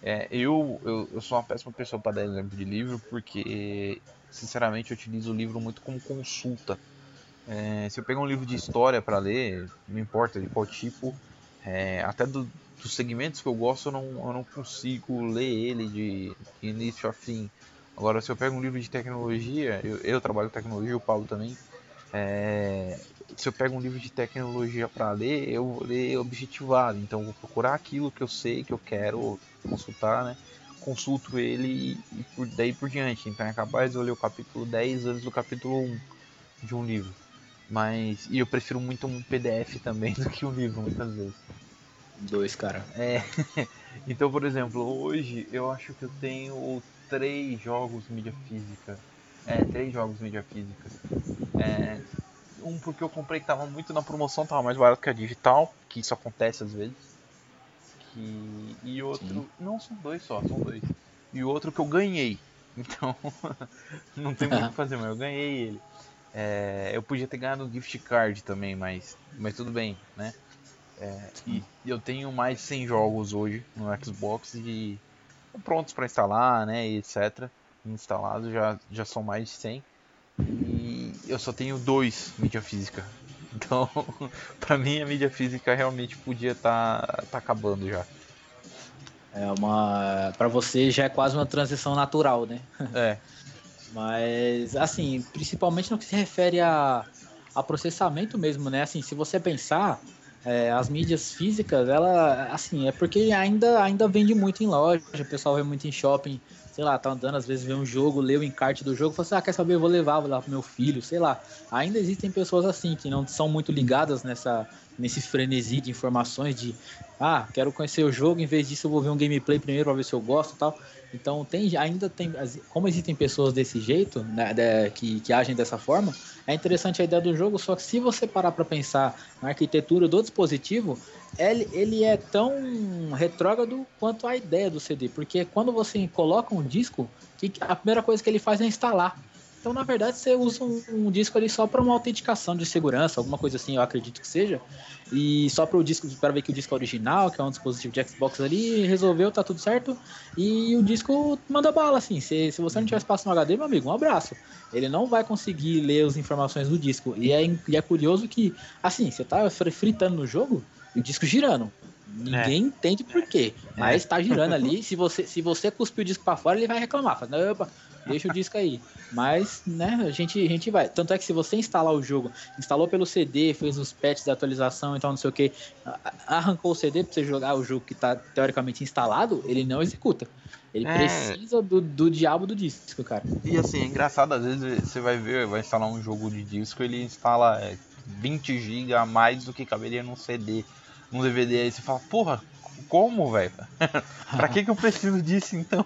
É, eu, eu, eu sou uma péssima pessoa para dar exemplo de livro porque, sinceramente, eu utilizo o livro muito como consulta. É, se eu pegar um livro de história para ler, não importa de qual tipo, é, até do, dos segmentos que eu gosto, eu não, eu não consigo ler ele de início a fim. Agora, se eu pego um livro de tecnologia, eu, eu trabalho com tecnologia, o Paulo também, é, se eu pego um livro de tecnologia para ler, eu vou ler objetivado. Então, vou procurar aquilo que eu sei que eu quero consultar, né? Consulto ele e, por, daí por diante. Então, é capaz de eu ler o capítulo 10 antes do capítulo 1 de um livro. Mas, e eu prefiro muito um PDF também do que um livro, muitas vezes. Dois, cara. É. então, por exemplo, hoje eu acho que eu tenho três jogos mídia física é, três jogos mídia físicas. É, um porque eu comprei que tava muito na promoção, tava mais barato que a digital, que isso acontece às vezes. Que, e outro. Sim. Não, são dois só, são dois. E o outro que eu ganhei. Então, não tem muito o que fazer, mas eu ganhei ele. É, eu podia ter ganhado um gift card também, mas, mas tudo bem, né? É, e eu tenho mais de 100 jogos hoje no Xbox e prontos para instalar, né, etc instalados, já, já são mais de 100. E eu só tenho dois mídia física. Então, pra mim a mídia física realmente podia estar tá, tá acabando já. É uma. para você já é quase uma transição natural, né? É. Mas, assim, principalmente no que se refere a, a processamento mesmo, né? Assim, se você pensar, é, as mídias físicas, ela, assim, é porque ainda, ainda vende muito em loja, o pessoal vê muito em shopping sei lá, tá andando, às vezes vê um jogo, lê o encarte do jogo, fala assim, ah, quer saber, eu vou levar, vou lá pro meu filho, sei lá. Ainda existem pessoas assim, que não são muito ligadas nessa, nesse frenesi de informações de, ah, quero conhecer o jogo, em vez disso eu vou ver um gameplay primeiro pra ver se eu gosto e tal. Então tem, ainda tem, como existem pessoas desse jeito, né, de, que, que agem dessa forma, é interessante a ideia do jogo, só que se você parar para pensar na arquitetura do dispositivo, ele, ele é tão retrógrado quanto a ideia do CD, porque quando você coloca um disco, a primeira coisa que ele faz é instalar. Então, na verdade, você usa um, um disco ali só para uma autenticação de segurança, alguma coisa assim, eu acredito que seja. E só para o disco, para ver que o disco é original, que é um dispositivo de Xbox ali, resolveu, tá tudo certo. E o disco manda bala, assim. Se, se você não tiver espaço no HD, meu amigo, um abraço. Ele não vai conseguir ler as informações do disco. E é, e é curioso que, assim, você tá fritando no jogo e o disco girando. Ninguém é. entende por quê. Mas é. tá girando ali. Se você, se você cuspir o disco para fora, ele vai reclamar. Fala, deixa o disco aí. Mas, né, a gente, a gente vai. Tanto é que se você instalar o jogo, instalou pelo CD, fez os patches da atualização, então não sei o que, arrancou o CD pra você jogar o jogo que tá teoricamente instalado, ele não executa. Ele é... precisa do, do diabo do disco, cara. E assim, é engraçado, às vezes você vai ver, vai instalar um jogo de disco, ele instala é, 20 GB a mais do que caberia num CD, num DVD, aí você fala, porra, como, velho? pra que, que eu preciso disso então?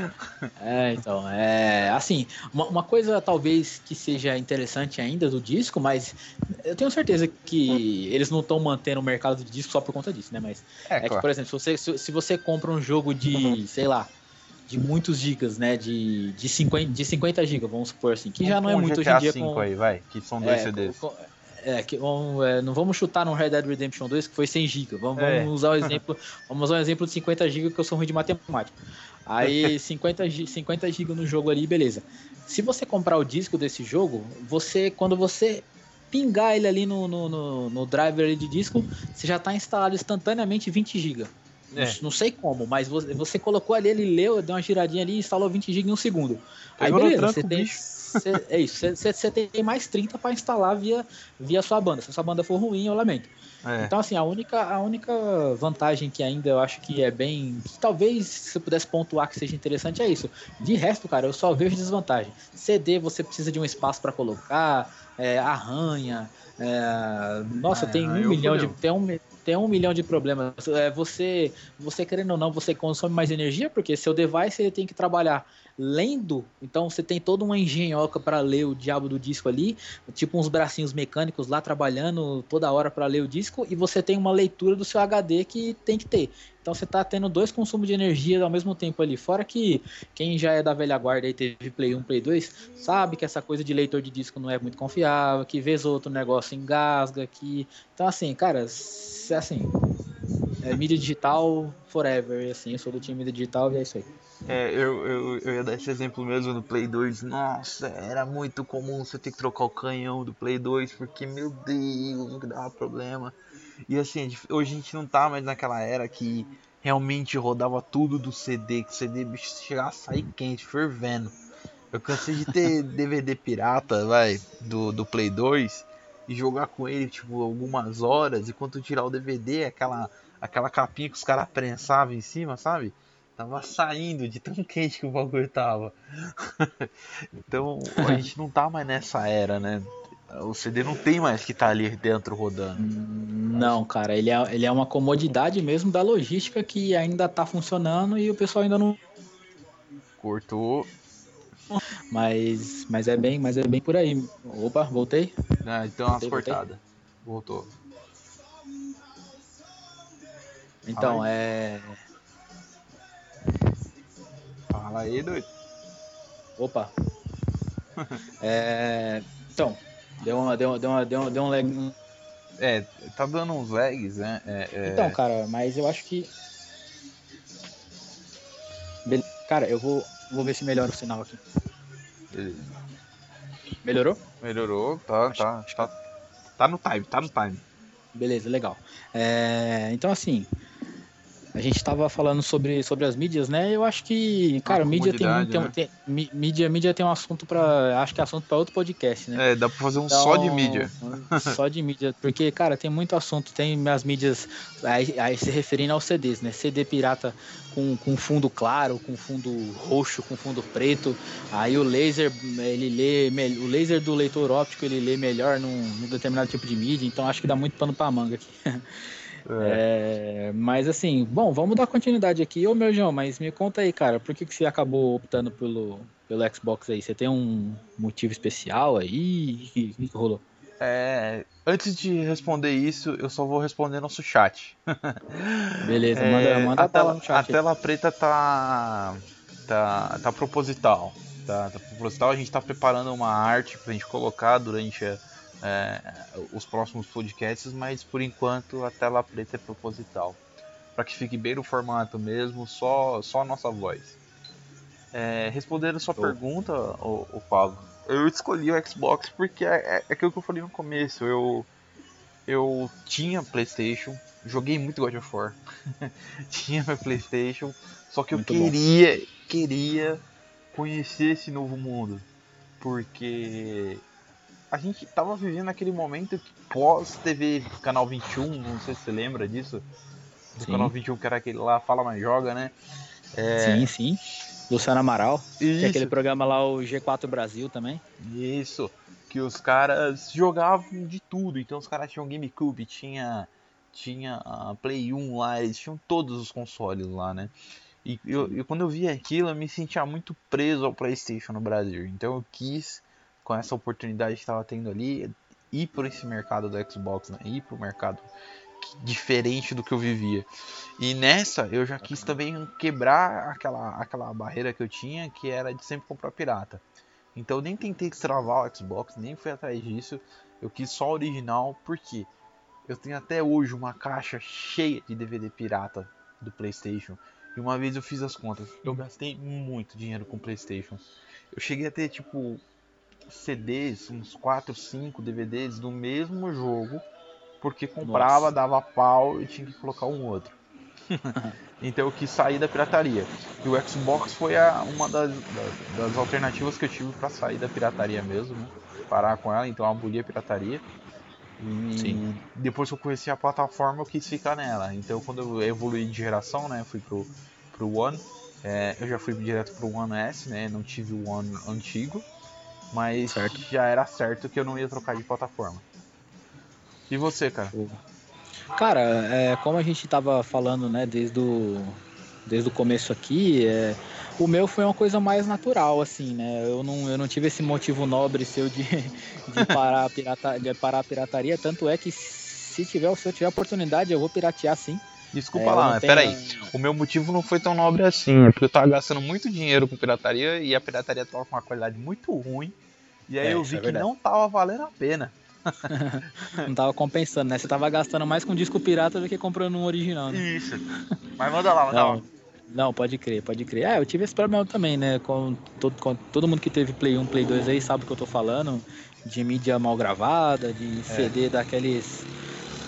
é, então, é. Assim, uma, uma, coisa talvez que seja interessante ainda do disco, mas eu tenho certeza que eles não estão mantendo o mercado de disco só por conta disso, né? Mas é, é claro. que, por exemplo, se você, se, se você compra um jogo de, sei lá, de muitos gigas, né? De, de, 50, de 50 gigas, vamos supor assim. Que já não é muito GTA hoje em dia. com, aí, vai, que são dois é, CDs. Com, é, que, é, não vamos chutar no Red Dead Redemption 2 que foi 100 GB. Vamos, é. vamos, usar o exemplo, vamos usar um exemplo de 50 GB que eu sou ruim de matemática. Aí 50, 50 GB no jogo ali, beleza. Se você comprar o disco desse jogo, você quando você pingar ele ali no, no, no, no driver de disco, você já está instalado instantaneamente 20 GB. É. Não, sei como, mas você, você, colocou ali, ele leu, deu uma giradinha ali e instalou 20 GB em um segundo. Aí beleza, você tem. Cê, é isso, você tem mais 30 para instalar via, via sua banda. Se a sua banda for ruim, eu lamento. É. Então, assim, a única, a única vantagem que ainda eu acho que é bem. Que talvez se eu pudesse pontuar que seja interessante é isso. De resto, cara, eu só vejo desvantagem. CD você precisa de um espaço para colocar, é, arranha. É, nossa, ah, tem um milhão de. Tem um, tem um milhão de problemas. É, você, você querendo ou não, você consome mais energia, porque seu device ele tem que trabalhar lendo, então você tem toda uma engenhoca para ler o diabo do disco ali, tipo uns bracinhos mecânicos lá trabalhando toda hora para ler o disco, e você tem uma leitura do seu HD que tem que ter. Então você está tendo dois consumos de energia ao mesmo tempo ali. Fora que quem já é da velha guarda e teve Play 1, Play 2, sabe que essa coisa de leitor de disco não é muito confiável, que vez outro negócio engasga, que. Então assim, cara, assim. É mídia digital forever, assim, eu sou do time mídia digital e é isso aí. É, eu, eu, eu ia dar esse exemplo mesmo no Play 2. Nossa, era muito comum você ter que trocar o canhão do Play 2, porque, meu Deus, dava problema. E assim, hoje a gente não tá mais naquela era que realmente rodava tudo do CD, que o CD chegava a sair quente, fervendo. Eu cansei de ter DVD pirata, vai, do, do Play 2 e jogar com ele, tipo, algumas horas, e quando tirar o DVD, aquela, aquela capinha que os caras prensavam em cima, sabe? Tava saindo de tão quente que o bagulho tava. então a gente não tá mais nessa era, né? O CD não tem mais que estar tá ali dentro rodando. Não, cara, ele é, ele é uma comodidade mesmo da logística que ainda tá funcionando e o pessoal ainda não. Cortou. Mas, mas é bem, mas é bem por aí. Opa, voltei? Ah, então voltei, umas cortadas. Voltou. Então, é. Fala aí, doido. Opa. é, então, deu uma, deu, deu uma, deu uma, deu um lag. É, tá dando uns lags, né? É, é... Então, cara, mas eu acho que. Cara, eu vou, vou ver se melhora o sinal aqui. Beleza. Melhorou? Melhorou, tá, acho, tá, acho tá, tá no time, tá no time. Beleza, legal. É, então, assim, a gente estava falando sobre, sobre as mídias, né? Eu acho que, cara, mídia tem, tem, né? tem, mídia, mídia tem um assunto para, acho que é assunto para outro podcast, né? É, dá para fazer um então, só de mídia. Só de mídia, porque, cara, tem muito assunto, tem as mídias aí, aí se referindo aos CDs, né? CD pirata com, com fundo claro, com fundo roxo, com fundo preto. Aí o laser, ele lê, o laser do leitor óptico, ele lê melhor num, num determinado tipo de mídia, então acho que dá muito pano para manga aqui. É. É, mas assim, bom, vamos dar continuidade aqui. Ô meu João, mas me conta aí, cara, por que, que você acabou optando pelo, pelo Xbox aí? Você tem um motivo especial aí? O que, que, rolou? É, antes de responder isso, eu só vou responder nosso chat. Beleza, é, manda, manda a, tela, a tela preta tá, tá, tá proposital. Tá, tá proposital, a gente tá preparando uma arte pra gente colocar durante a é, os próximos podcasts, mas por enquanto a tela preta é proposital. Para que fique bem no formato mesmo, só, só a nossa voz. É, respondendo a sua oh. pergunta, o, o Pablo, eu escolhi o Xbox porque é, é, é aquilo que eu falei no começo. Eu, eu tinha PlayStation, joguei muito God of War, tinha meu PlayStation, só que muito eu queria, bom. queria conhecer esse novo mundo, porque a gente tava vivendo aquele momento que pós TV Canal 21, não sei se você lembra disso. Do sim. Canal 21, que era aquele lá, Fala Mais Joga, né? É... Sim, sim. Luciano Amaral. Tinha aquele programa lá, o G4 Brasil também. Isso. Que os caras jogavam de tudo. Então os caras tinham GameCube, tinha, tinha a Play 1 lá, eles tinham todos os consoles lá, né? E eu, eu, quando eu vi aquilo, eu me sentia muito preso ao PlayStation no Brasil. Então eu quis, com essa oportunidade que estava tendo ali, ir por esse mercado do Xbox, né? ir para o mercado diferente do que eu vivia. E nessa eu já quis também quebrar aquela, aquela barreira que eu tinha, que era de sempre comprar pirata. Então eu nem tentei extravar o Xbox, nem fui atrás disso. Eu quis só original, porque eu tenho até hoje uma caixa cheia de DVD pirata do PlayStation. E uma vez eu fiz as contas, eu gastei muito dinheiro com PlayStation. Eu cheguei a ter tipo CDs, uns 4, 5 DVDs do mesmo jogo porque comprava, Nossa. dava pau e tinha que colocar um outro. então eu quis sair da pirataria. E o Xbox foi a, uma das, das, das, alternativas que eu tive para sair da pirataria mesmo, né? parar com ela, então eu aboli a pirataria. E Sim. depois que eu conheci a plataforma, eu quis ficar nela. Então quando eu evolui de geração, né, fui pro, pro One, é, eu já fui direto pro One S, né, não tive o One antigo, mas certo. já era certo que eu não ia trocar de plataforma. E você, cara? Cara, é, como a gente tava falando, né, desde o, desde o começo aqui, é, o meu foi uma coisa mais natural, assim, né? Eu não, eu não tive esse motivo nobre seu de, de, parar, a pirata, de parar a pirataria, tanto é que se, tiver, se eu tiver oportunidade, eu vou piratear sim. Desculpa é, lá, tenho... peraí. O meu motivo não foi tão nobre assim, é porque eu tava gastando muito dinheiro com pirataria e a pirataria tava com uma qualidade muito ruim. E aí é, eu vi é que não tava valendo a pena. não tava compensando, né? Você tava gastando mais com disco pirata do que comprando um original, né? Isso. Mas manda lá, manda não, lá. Não, pode crer, pode crer. É, eu tive esse problema também, né? Com todo, com todo mundo que teve Play 1, Play 2 aí sabe o que eu tô falando. De mídia mal gravada, de CD é. daqueles.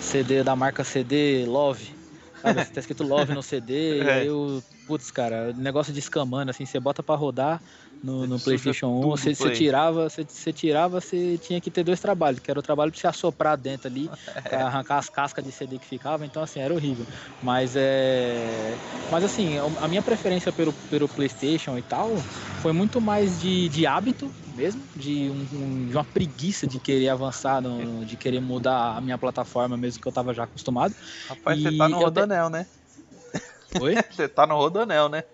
CD da marca CD Love. Sabe? Tá escrito Love no CD, é. e aí o. Putz, cara, negócio de escamando, assim, você bota pra rodar no, no PlayStation 1, você, você, tirava, você, você, tirava, você tinha que ter dois trabalhos, que era o trabalho de se assoprar dentro ali, pra arrancar as cascas de CD que ficava, então assim, era horrível. Mas é. Mas assim, a minha preferência pelo, pelo PlayStation e tal foi muito mais de, de hábito mesmo, de, um, um, de uma preguiça de querer avançar, no, de querer mudar a minha plataforma, mesmo que eu tava já acostumado. Rapaz, e você tá no Rodanel, né? Oi? Você tá no Rodanel, né?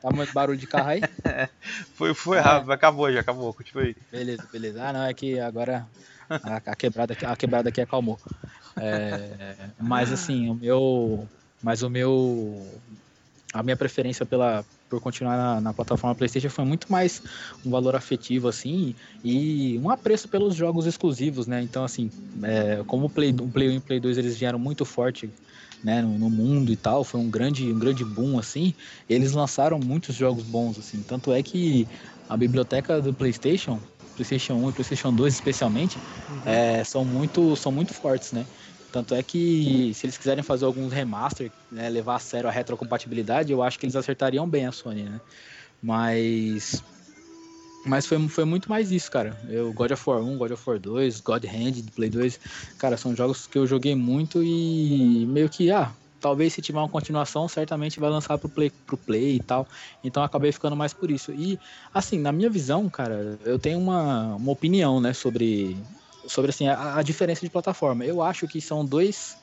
Tá muito barulho de carro aí? foi, foi rápido, acabou já, acabou, continua aí. Beleza, beleza. Ah, não, é que agora a, a quebrada, a quebrada aqui acalmou. É, mas assim, o meu. Mas o meu. A minha preferência pela, por continuar na, na, plataforma PlayStation foi muito mais um valor afetivo, assim, e um apreço pelos jogos exclusivos, né? Então, assim, é, como o Play, o Play 1 e o Play 2 eles vieram muito forte né, no, no, mundo e tal, foi um grande, um grande boom assim. Eles lançaram muitos jogos bons assim, tanto é que a biblioteca do PlayStation, PlayStation 1 e PlayStation 2 especialmente, uhum. é, são muito, são muito fortes, né? Tanto é que se eles quiserem fazer alguns remaster, né, levar a sério a retrocompatibilidade, eu acho que eles acertariam bem a Sony, né? Mas mas foi, foi muito mais isso, cara. Eu, God of War 1, God of War 2, God Hand Play 2, cara, são jogos que eu joguei muito e meio que, ah, talvez se tiver uma continuação, certamente vai lançar pro Play, pro Play e tal. Então acabei ficando mais por isso. E, assim, na minha visão, cara, eu tenho uma, uma opinião, né, sobre, sobre assim, a, a diferença de plataforma. Eu acho que são dois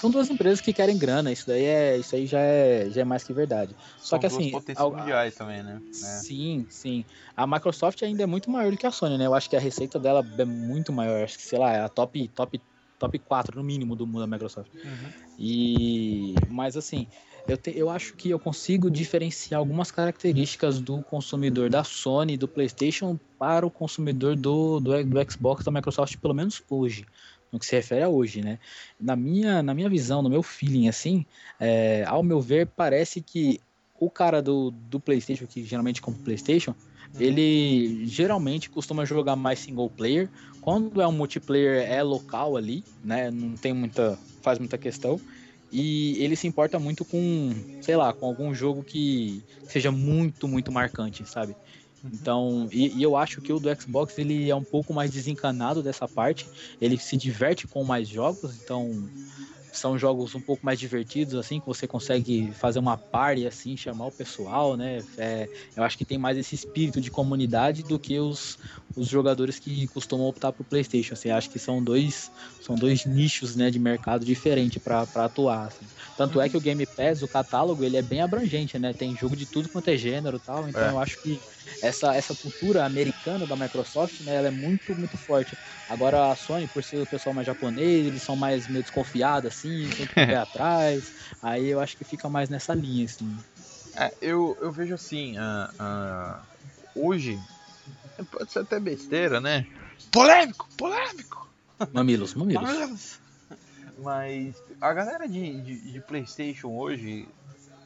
são duas empresas que querem grana, isso daí é, isso aí já é, já é mais que verdade. Só São que assim, potências mundiais também, né? É. Sim, sim. A Microsoft ainda é muito maior do que a Sony, né? Eu acho que a receita dela é muito maior, acho que sei lá, é a top top top 4 no mínimo do mundo da Microsoft. Uhum. E mas assim, eu, te, eu acho que eu consigo diferenciar algumas características do consumidor da Sony, do PlayStation, para o consumidor do, do, do Xbox da Microsoft, pelo menos hoje no que se refere a hoje, né? Na minha, na minha visão, no meu feeling, assim, é, ao meu ver, parece que o cara do, do PlayStation, que geralmente compra PlayStation, uhum. ele geralmente costuma jogar mais single player. Quando é um multiplayer, é local ali, né? Não tem muita. faz muita questão. E ele se importa muito com, sei lá, com algum jogo que seja muito, muito marcante, sabe? Então, e, e, eu acho que o do Xbox ele é um pouco mais desencanado dessa parte. Ele se diverte com mais jogos, então são jogos um pouco mais divertidos, assim, que você consegue fazer uma party, assim, chamar o pessoal, né? É, eu acho que tem mais esse espírito de comunidade do que os, os jogadores que costumam optar por PlayStation. Assim, acho que são dois, são dois nichos né, de mercado diferentes para atuar. Assim. Tanto é que o Game Pass, o catálogo, ele é bem abrangente, né? Tem jogo de tudo quanto é gênero tal. Então é. eu acho que essa, essa cultura americana da Microsoft, né, ela é muito, muito forte. Agora a Sony, por ser o pessoal mais japonês, eles são mais meio desconfiados, assim, sempre pé atrás. Aí eu acho que fica mais nessa linha, assim. É, eu, eu vejo assim, uh, uh, hoje, pode ser até besteira, né? Polêmico, polêmico! Mamilos, mamilos. mamilos. Mas a galera de, de, de, PlayStation hoje,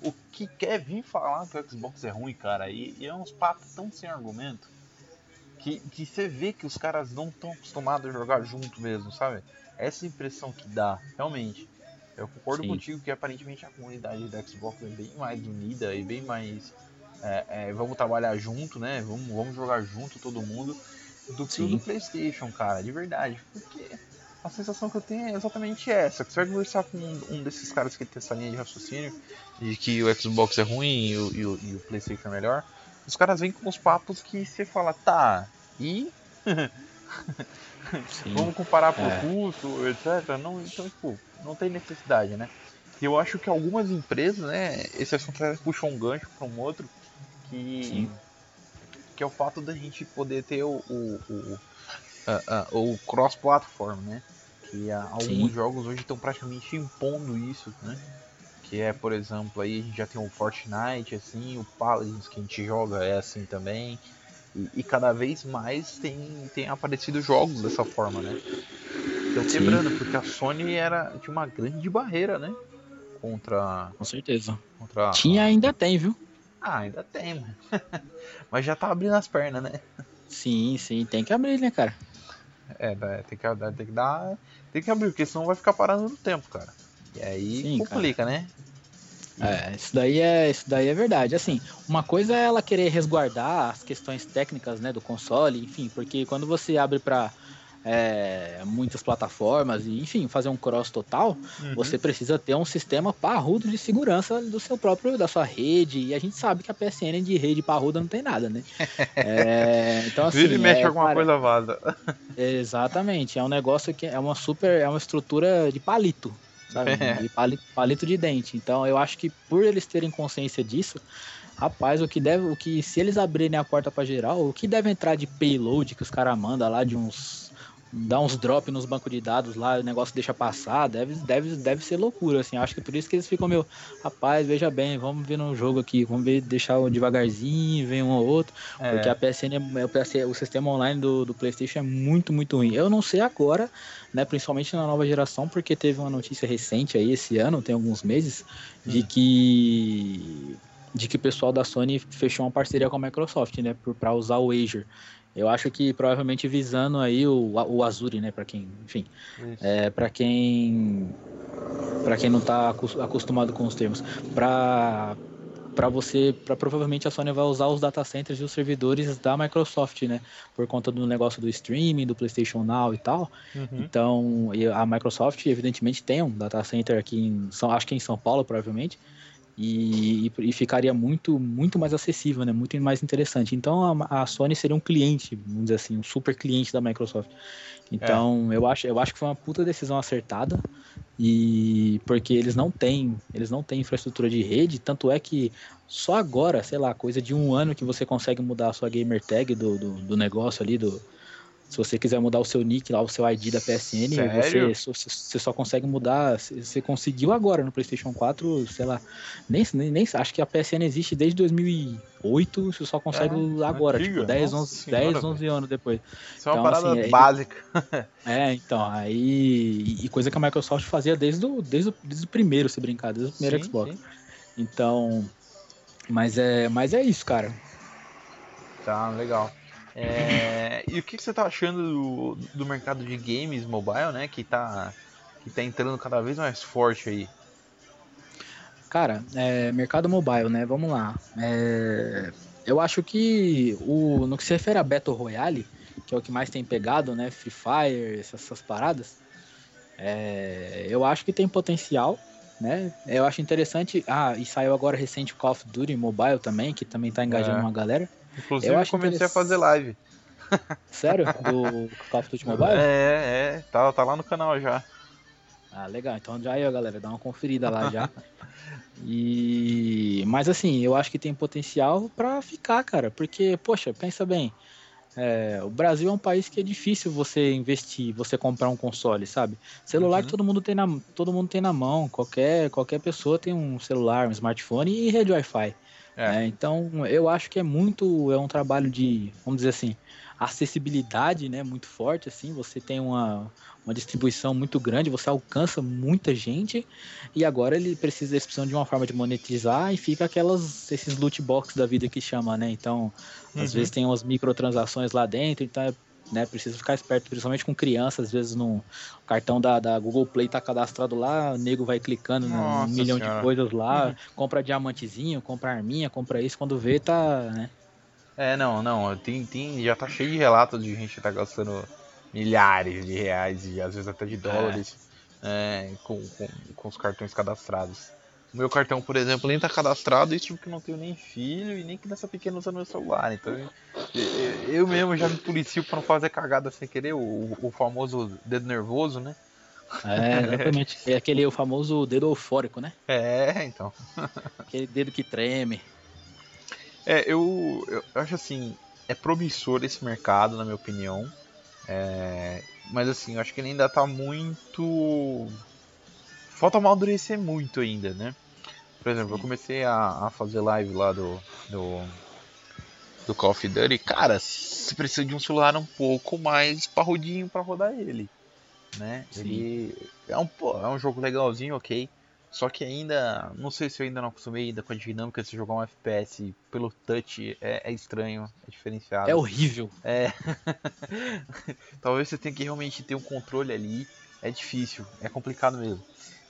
o que quer vir falar que o Xbox é ruim, cara, e, e é uns papos tão sem argumento que, que você vê que os caras não estão acostumados a jogar junto mesmo, sabe? Essa impressão que dá, realmente. Eu concordo Sim. contigo que aparentemente a comunidade da Xbox é bem mais unida e bem mais. É, é, vamos trabalhar junto, né? Vamos, vamos jogar junto todo mundo. Do que o do PlayStation, cara, de verdade. Porque a sensação que eu tenho é exatamente essa. Que você vai conversar com um, um, desses caras que tem essa linha de raciocínio de que o Xbox é ruim e o, e o, e o PlayStation é melhor. Os caras vêm com os papos que você fala, tá, e. Vamos comparar por é. custo, etc. Não, então, tipo, não tem necessidade, né? E eu acho que algumas empresas, né, esse assunto puxa um gancho para um outro, que, Sim. que é o fato da gente poder ter o, o, o, o cross-platform, né? Que uh, alguns jogos hoje estão praticamente impondo isso, né? Que é, por exemplo, aí a gente já tem o Fortnite, assim, o Paladins que a gente joga é assim também. E, e, cada vez mais tem, tem aparecido jogos dessa forma, né? Estão quebrando, porque a Sony era, tinha uma grande barreira, né? Contra. Com certeza. Contra... Tinha ainda tem, viu? Ah, ainda tem, mano. Mas já tá abrindo as pernas, né? Sim, sim, tem que abrir, né, cara? É, tem que, tem que dar. Tem que abrir, porque senão vai ficar parando no tempo, cara. E aí sim, complica, cara. né? É, isso daí é, isso daí é verdade. Assim, uma coisa é ela querer resguardar as questões técnicas, né, do console, enfim, porque quando você abre para é, muitas plataformas e, enfim, fazer um cross total, uhum. você precisa ter um sistema parrudo de segurança do seu próprio, da sua rede. E a gente sabe que a PSN de rede parruda não tem nada, né? É, então, assim. Vira e mexe é, alguma cara, coisa vaza. Exatamente. É um negócio que é uma super. É uma estrutura de palito sabe? É. De palito, palito de dente. Então eu acho que por eles terem consciência disso, rapaz, o que deve, o que se eles abrirem a porta para geral, o que deve entrar de payload que os caras mandam lá de uns dá uns drop nos bancos de dados lá, o negócio deixa passar, deve, deve, deve ser loucura, assim. Acho que por isso que eles ficam meio, rapaz, veja bem, vamos ver no jogo aqui, vamos ver, deixar devagarzinho, vem um ou outro, é. porque a PSN, é, o, PSN, o sistema online do, do PlayStation é muito, muito ruim. Eu não sei agora, né, principalmente na nova geração, porque teve uma notícia recente aí esse ano, tem alguns meses, de hum. que de que o pessoal da Sony fechou uma parceria com a Microsoft, né, para usar o Azure. Eu acho que provavelmente visando aí o, o Azure, né, para quem, enfim, é, para quem para quem não está acostumado com os termos, para para você, para provavelmente a Sony vai usar os data centers e os servidores da Microsoft, né, por conta do negócio do streaming, do PlayStation Now e tal. Uhum. Então, a Microsoft evidentemente tem um data center aqui em São, acho que em São Paulo, provavelmente e, e, ficaria muito muito mais acessível, né? Muito mais interessante. Então a, a, Sony seria um cliente, vamos dizer assim, um super cliente da Microsoft. Então é. eu acho eu acho que foi uma puta decisão acertada e porque eles não têm eles não têm infraestrutura de rede, tanto é que só agora, sei lá, coisa de um ano que você consegue mudar a sua gamer tag do, do, do negócio ali do se você quiser mudar o seu nick lá, o seu ID da PSN, você, você, só consegue mudar. Você conseguiu agora no PlayStation 4, sei lá. Nem, nem, nem acho que a PSN existe desde 2008, você só consegue é, agora, antiga. tipo, 10, 11, senhora, 10, 11 anos depois. Isso então, é uma então, parada assim, básica. é, então, aí. E coisa que a Microsoft fazia desde o, desde o, desde o primeiro, se brincar, desde o primeiro sim, Xbox. Sim. Então. Mas é, mas é isso, cara. Tá, legal. É, e o que, que você está achando do, do mercado de games mobile, né? Que está que tá entrando cada vez mais forte aí. Cara, é, mercado mobile, né? Vamos lá. É, eu acho que o, no que se refere a Battle Royale, que é o que mais tem pegado, né? Free Fire, essas, essas paradas, é, eu acho que tem potencial, né? Eu acho interessante. Ah, e saiu agora recente o Call of Duty Mobile também, que também tá engajando é. uma galera. Inclusive, eu, eu comecei a fazer live. Sério? Do Call of Duty Mobile? É, é, tá, tá lá no canal já. Ah, legal. Então já aí, ó, galera, dá uma conferida lá já. E mas assim, eu acho que tem potencial para ficar, cara, porque poxa, pensa bem. É, o Brasil é um país que é difícil você investir, você comprar um console, sabe? Celular uhum. todo mundo tem na todo mundo tem na mão, qualquer qualquer pessoa tem um celular, um smartphone e rede Wi-Fi. É. É, então eu acho que é muito é um trabalho de vamos dizer assim acessibilidade, né, muito forte assim. Você tem uma uma distribuição muito grande, você alcança muita gente e agora ele precisa eles precisam de uma forma de monetizar e fica aquelas esses loot box da vida que chama, né? Então, uhum. às vezes tem umas microtransações lá dentro, então é, né, precisa ficar esperto, principalmente com crianças, às vezes no cartão da, da Google Play tá cadastrado lá, o nego vai clicando num milhão senhora. de coisas lá, uhum. compra diamantezinho, compra arminha, compra isso, quando vê tá, né? É, não, não, tem, tem, já tá cheio de relatos de gente que tá gastando milhares de reais e às vezes até de dólares é. É, com, com, com, os cartões cadastrados. O meu cartão, por exemplo, nem está cadastrado, isso porque eu não tenho nem filho e nem criança pequena usando meu celular. Então eu, eu mesmo já me policio para não fazer cagada sem querer, o, o famoso dedo nervoso, né? É, exatamente. É aquele o famoso dedo eufórico, né? É, então. aquele dedo que treme. É, eu, eu acho assim, é promissor esse mercado, na minha opinião. É, mas assim, eu acho que ele ainda tá muito. Falta amadurecer muito ainda, né? Por exemplo, eu comecei a, a, fazer live lá do, do, do Call of Duty. Cara, você precisa de um celular um pouco mais parrudinho para rodar ele. Né? Ele é um, é um jogo legalzinho, ok. Só que ainda, não sei se eu ainda não acostumei ainda com a dinâmica de jogar um FPS pelo touch, é, é estranho, é diferenciado. É horrível. É. Talvez você tenha que realmente ter um controle ali, é difícil, é complicado mesmo.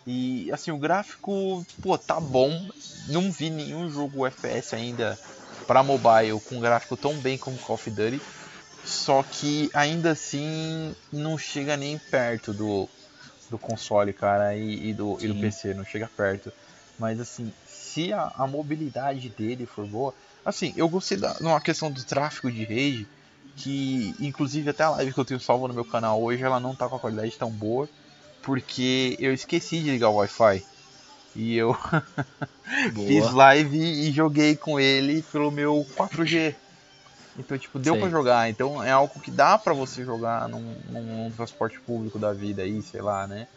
E assim, o gráfico, pô, tá bom. Não vi nenhum jogo FPS ainda para mobile com gráfico tão bem como Call of Duty. Só que ainda assim não chega nem perto do do console, cara, e, e do, e do PC, não chega perto. Mas assim, se a, a, mobilidade dele for boa. Assim, eu gostei da uma questão do tráfego de rede, que inclusive até a live que eu tenho salvo no meu canal hoje, ela não tá com a qualidade tão boa, porque eu esqueci de ligar o Wi-Fi. E eu fiz live e joguei com ele pelo meu 4G. Então, tipo, deu para jogar. Então é algo que dá para você jogar num, num, transporte público da vida aí, sei lá, né?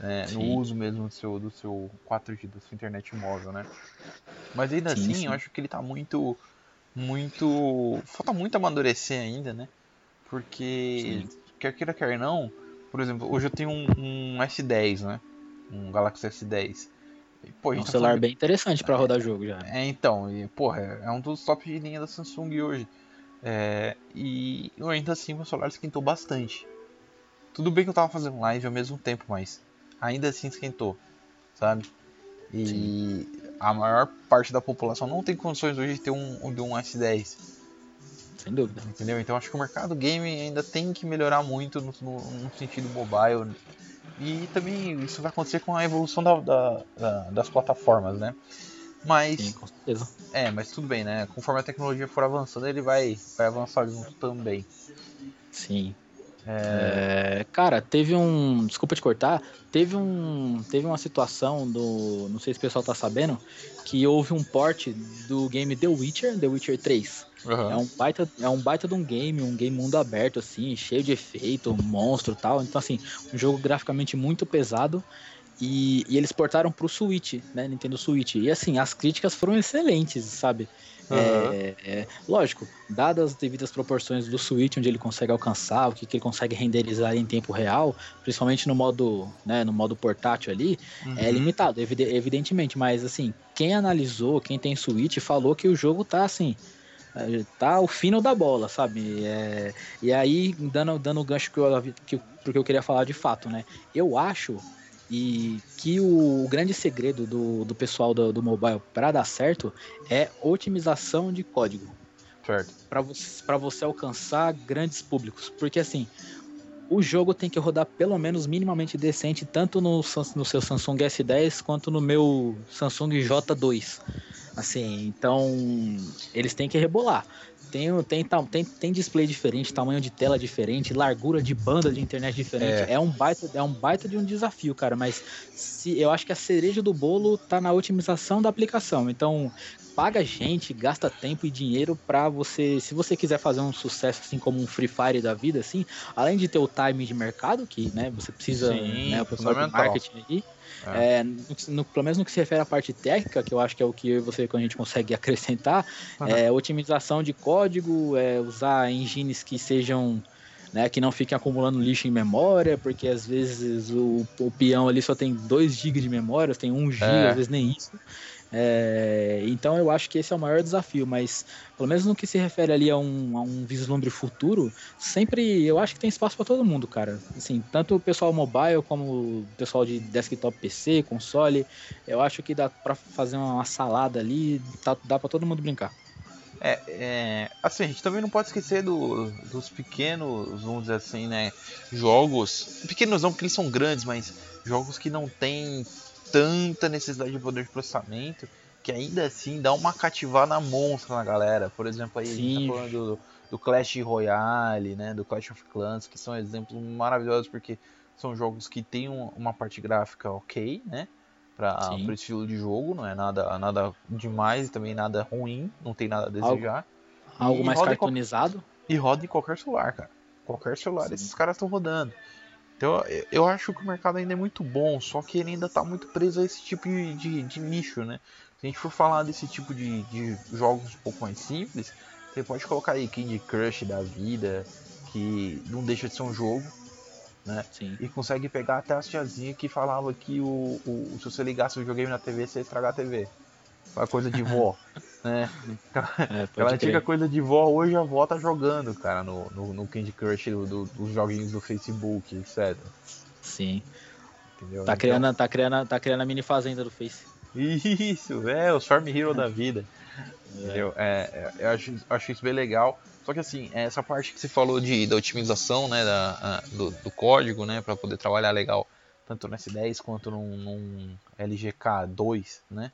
É, no uso mesmo do seu, do seu 4G, da sua internet móvel, né? Mas ainda sim, assim, sim. eu acho que ele tá muito. Muito. Falta muito amadurecer ainda, né? Porque, sim. quer queira, quer não, por exemplo, hoje eu tenho um, um S10, né? Um Galaxy S10. Pô, é um tá celular bem interessante para rodar jogo já. É, então, e, porra, é um dos top de linha da Samsung hoje. É, e ainda assim meu celular esquentou bastante. Tudo bem que eu tava fazendo live ao mesmo tempo, mas ainda assim esquentou, sabe? E Sim. a maior parte da população não tem condições hoje de ter um, de um S10. Sem dúvida. Entendeu? Então acho que o mercado game ainda tem que melhorar muito no, no, no sentido mobile. E também isso vai acontecer com a evolução da, da, da, das plataformas, né? Mas. Sim, com certeza. É, mas tudo bem, né? Conforme a tecnologia for avançando, ele vai, vai avançar junto também. Sim. É... Cara, teve um. Desculpa te cortar. Teve um. Teve uma situação do. Não sei se o pessoal tá sabendo. Que houve um port do game The Witcher, The Witcher 3. Uhum. É, um baita, é um baita de um game, um game mundo aberto, assim, cheio de efeito, monstro e tal. Então, assim, um jogo graficamente muito pesado. E, e, eles portaram pro Switch, né? Nintendo Switch. E assim, as críticas foram excelentes, sabe? Uhum. É, é, lógico, dadas as devidas proporções do Switch, onde ele consegue alcançar, o que, que ele consegue renderizar em tempo real, principalmente no modo, né, no modo portátil ali, é uhum. é limitado, evidentemente. Mas assim, quem analisou, quem tem Switch, falou que o jogo tá assim. É, tá o fino da bola, sabe? É, e aí, dando, dando o gancho que eu, que, porque eu queria falar de fato, né? Eu acho e que o, grande segredo do, do pessoal do, do mobile para dar certo é otimização de código. Certo. Para você, você alcançar grandes públicos. Porque assim, o jogo tem que rodar pelo menos minimamente decente, tanto no, no seu Samsung S10 quanto no meu Samsung J2. Assim, então eles têm que rebolar. Tem, tem, tem, tem display diferente, tamanho de tela diferente, largura de banda de internet diferente. É, é um, baita, é um baita de um desafio, cara. Mas se, eu acho que a cereja do bolo tá na otimização da aplicação. Então, paga gente, gasta tempo e dinheiro para você, se você quiser fazer um sucesso assim como um Free Fire da vida, assim, além de ter o timing de mercado, que né, você precisa, Sim, né, o pessoal do marketing aí, é. É, no, no, pelo menos no que se refere à parte técnica, que eu acho que é o que eu e você que a gente consegue acrescentar, uhum. é otimização de código, é usar engines que sejam né, que não fiquem acumulando lixo em memória, porque às vezes o, o peão ali só tem 2 GB de memória, tem 1 GB, é. às vezes nem isso. É, então eu acho que esse é o maior desafio, mas pelo menos no que se refere ali a um, a um vislumbre futuro, sempre eu acho que tem espaço para todo mundo, cara. Assim, tanto o pessoal mobile como o pessoal de desktop PC, console, eu acho que dá para fazer uma salada ali, tá, dá para todo mundo brincar. É, é, assim, a gente também não pode esquecer do, dos pequenos, vamos dizer assim, né, jogos, pequenos não porque eles são grandes, mas jogos que não tem tanta necessidade de poder de processamento que ainda assim dá uma cativada monstra na galera. Por exemplo, aí Sim. a gente tá falando do, do, Clash Royale, né, do Clash of Clans, que são exemplos maravilhosos porque são jogos que tem um, uma parte gráfica ok, né, para o estilo de jogo, não é nada nada demais e também nada ruim, não tem nada a desejar. Algo, algo mais cartoonizado. E roda em qualquer celular, cara. Qualquer celular Sim. esses caras estão rodando. Então eu acho que o mercado ainda é muito bom, só que ele ainda está muito preso a esse tipo de, de, de, nicho, né? Se a gente for falar desse tipo de, de, jogos um pouco mais simples, você pode colocar aí Candy Crush da vida, que não deixa de ser um jogo, né? Sim. E consegue pegar até as tiazinhas que falavam que o, o, se você ligasse o videogame na TV, você ia estragar a TV. Uma coisa de vó. né? É, Aquela antiga coisa de vó, hoje a vó tá jogando, cara, no, no, no Candy Crush do, do, dos joguinhos do Facebook, etc. Sim. Entendeu? Tá, então... criando, tá, criando, tá criando a mini fazenda do Face. Isso, é, o Farm Hero da vida. Entendeu? É, é, eu acho, acho isso bem legal. Só que assim, essa parte que você falou de, da otimização né, da, a, do, do, código, né, para poder trabalhar legal, tanto no S10 quanto num, num LGK2, né?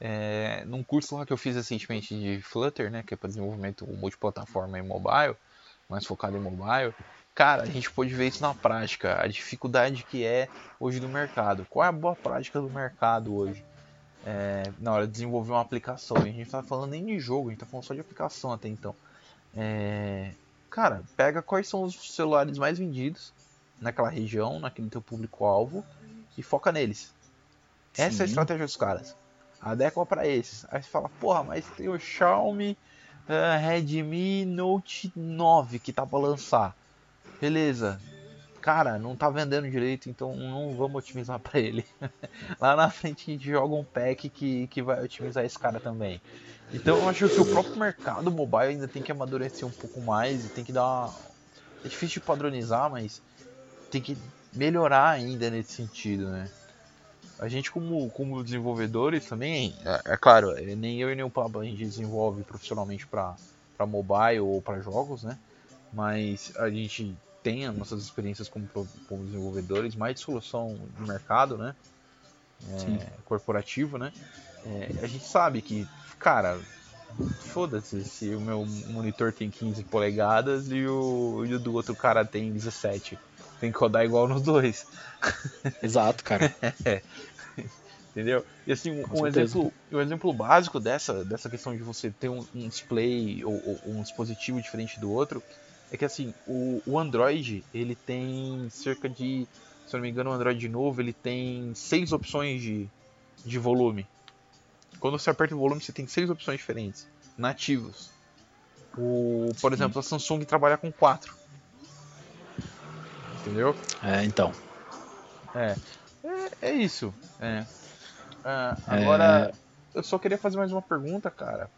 É, num curso lá que eu fiz recentemente de Flutter, né, que é para desenvolvimento multiplataforma e mobile, mais focado em mobile, cara, a gente pôde ver isso na prática, a dificuldade que é hoje do mercado. Qual é a boa prática do mercado hoje? É, na hora de desenvolver uma aplicação, a gente tá falando nem de jogo, a gente tá falando só de aplicação até então. É, cara, pega quais são os celulares mais vendidos naquela região, naquele teu público-alvo e foca neles. Essa Sim. é a estratégia dos caras adequa para esses. Aí você fala, porra, mas tem o Xiaomi uh, Redmi Note 9 que tá para lançar. Beleza. Cara, não tá vendendo direito, então não vamos otimizar para ele. Lá na frente a gente joga um pack que, que vai otimizar esse cara também. Então eu acho que o próprio mercado mobile ainda tem que amadurecer um pouco mais e tem que dar uma... É difícil de padronizar, mas tem que melhorar ainda nesse sentido, né? A gente como, como desenvolvedores também, é, é claro, é, nem eu e nem o Pablo a gente desenvolve profissionalmente para mobile ou para jogos, né? Mas a gente tem as nossas experiências como, como desenvolvedores, mais de solução de mercado, né? É, corporativo, né? É, a gente sabe que, cara, foda-se se o meu monitor tem 15 polegadas e o, e o do outro cara tem 17 tem que rodar igual nos dois. Exato, cara. é. Entendeu? E assim, um, exemplo, um exemplo básico dessa, dessa questão de você ter um, um display ou, ou, um dispositivo diferente do outro é que assim, o, o Android ele tem cerca de, se eu não me engano, o Android novo ele tem seis opções de, de volume. Quando você aperta o volume, você tem seis opções diferentes, nativos. O, por Sim. exemplo, a Samsung trabalha com quatro entendeu? É, então. É, é, é isso. É. é agora, eu só queria fazer mais uma pergunta, cara.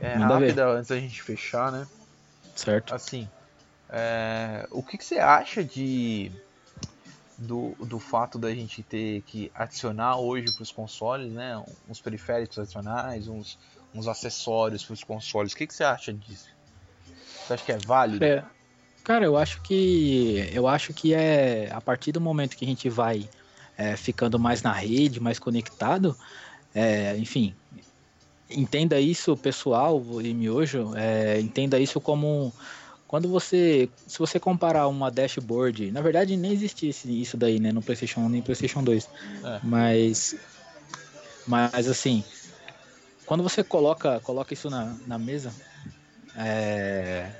É, rápida ver. antes da gente fechar, né? Certo. Assim, é, o que, que, você acha de do, do fato da gente ter que adicionar hoje para os consoles, né? Uns periféricos adicionais, uns, uns acessórios para os consoles. O que, que, você acha disso? Você acha que é válido? É, Cara, eu acho que eu acho que é a partir do momento que a gente vai é, ficando mais na rede, mais conectado, é, enfim, entenda isso, pessoal e miojo, é, entenda isso como quando você, se você comparar uma dashboard, na verdade nem existisse isso daí, né, no PlayStation 1 nem PlayStation 2, é. mas, mas assim, quando você coloca, coloca isso na, na mesa, é,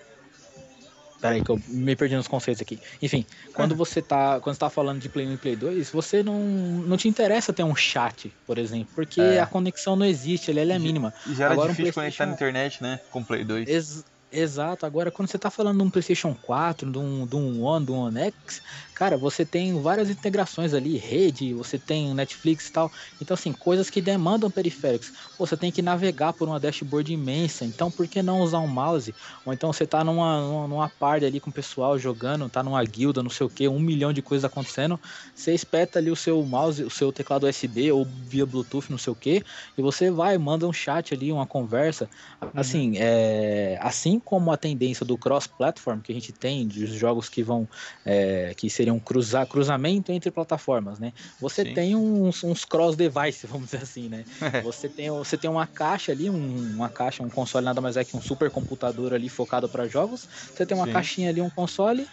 Peraí, que eu me perdi nos conceitos aqui. Enfim, quando você tá. Quando você tá falando de Play 1 e Play 2, você não, não te interessa ter um chat, por exemplo, porque é. a conexão não existe, ela, é mínima. E já era Agora, difícil um conectar na internet, né? Com Play 2. Ex Exato, agora quando você está falando de um PlayStation 4, de um, de um One, de um One X, cara, você tem várias integrações ali, rede, você tem Netflix e tal. Então, assim, coisas que demandam periféricos. Você tem que navegar por uma dashboard imensa, então por que não usar um mouse? Ou então você está numa, numa, numa party ali com o pessoal jogando, tá numa guilda, não sei o que, um milhão de coisas acontecendo. Você espeta ali o seu mouse, o seu teclado USB ou via Bluetooth, não sei o que, e você vai, manda um chat ali, uma conversa. Assim, uhum. é, assim como a tendência do cross-platform que a gente tem, dos jogos que vão, é, que seriam cruzar, cruzamento entre plataformas, né? Você Sim. tem uns, uns cross-device, vamos dizer assim, né? você, tem, você tem uma caixa ali, um, uma caixa, um console nada mais é que um supercomputador ali focado para jogos. Você tem uma Sim. caixinha ali, um console,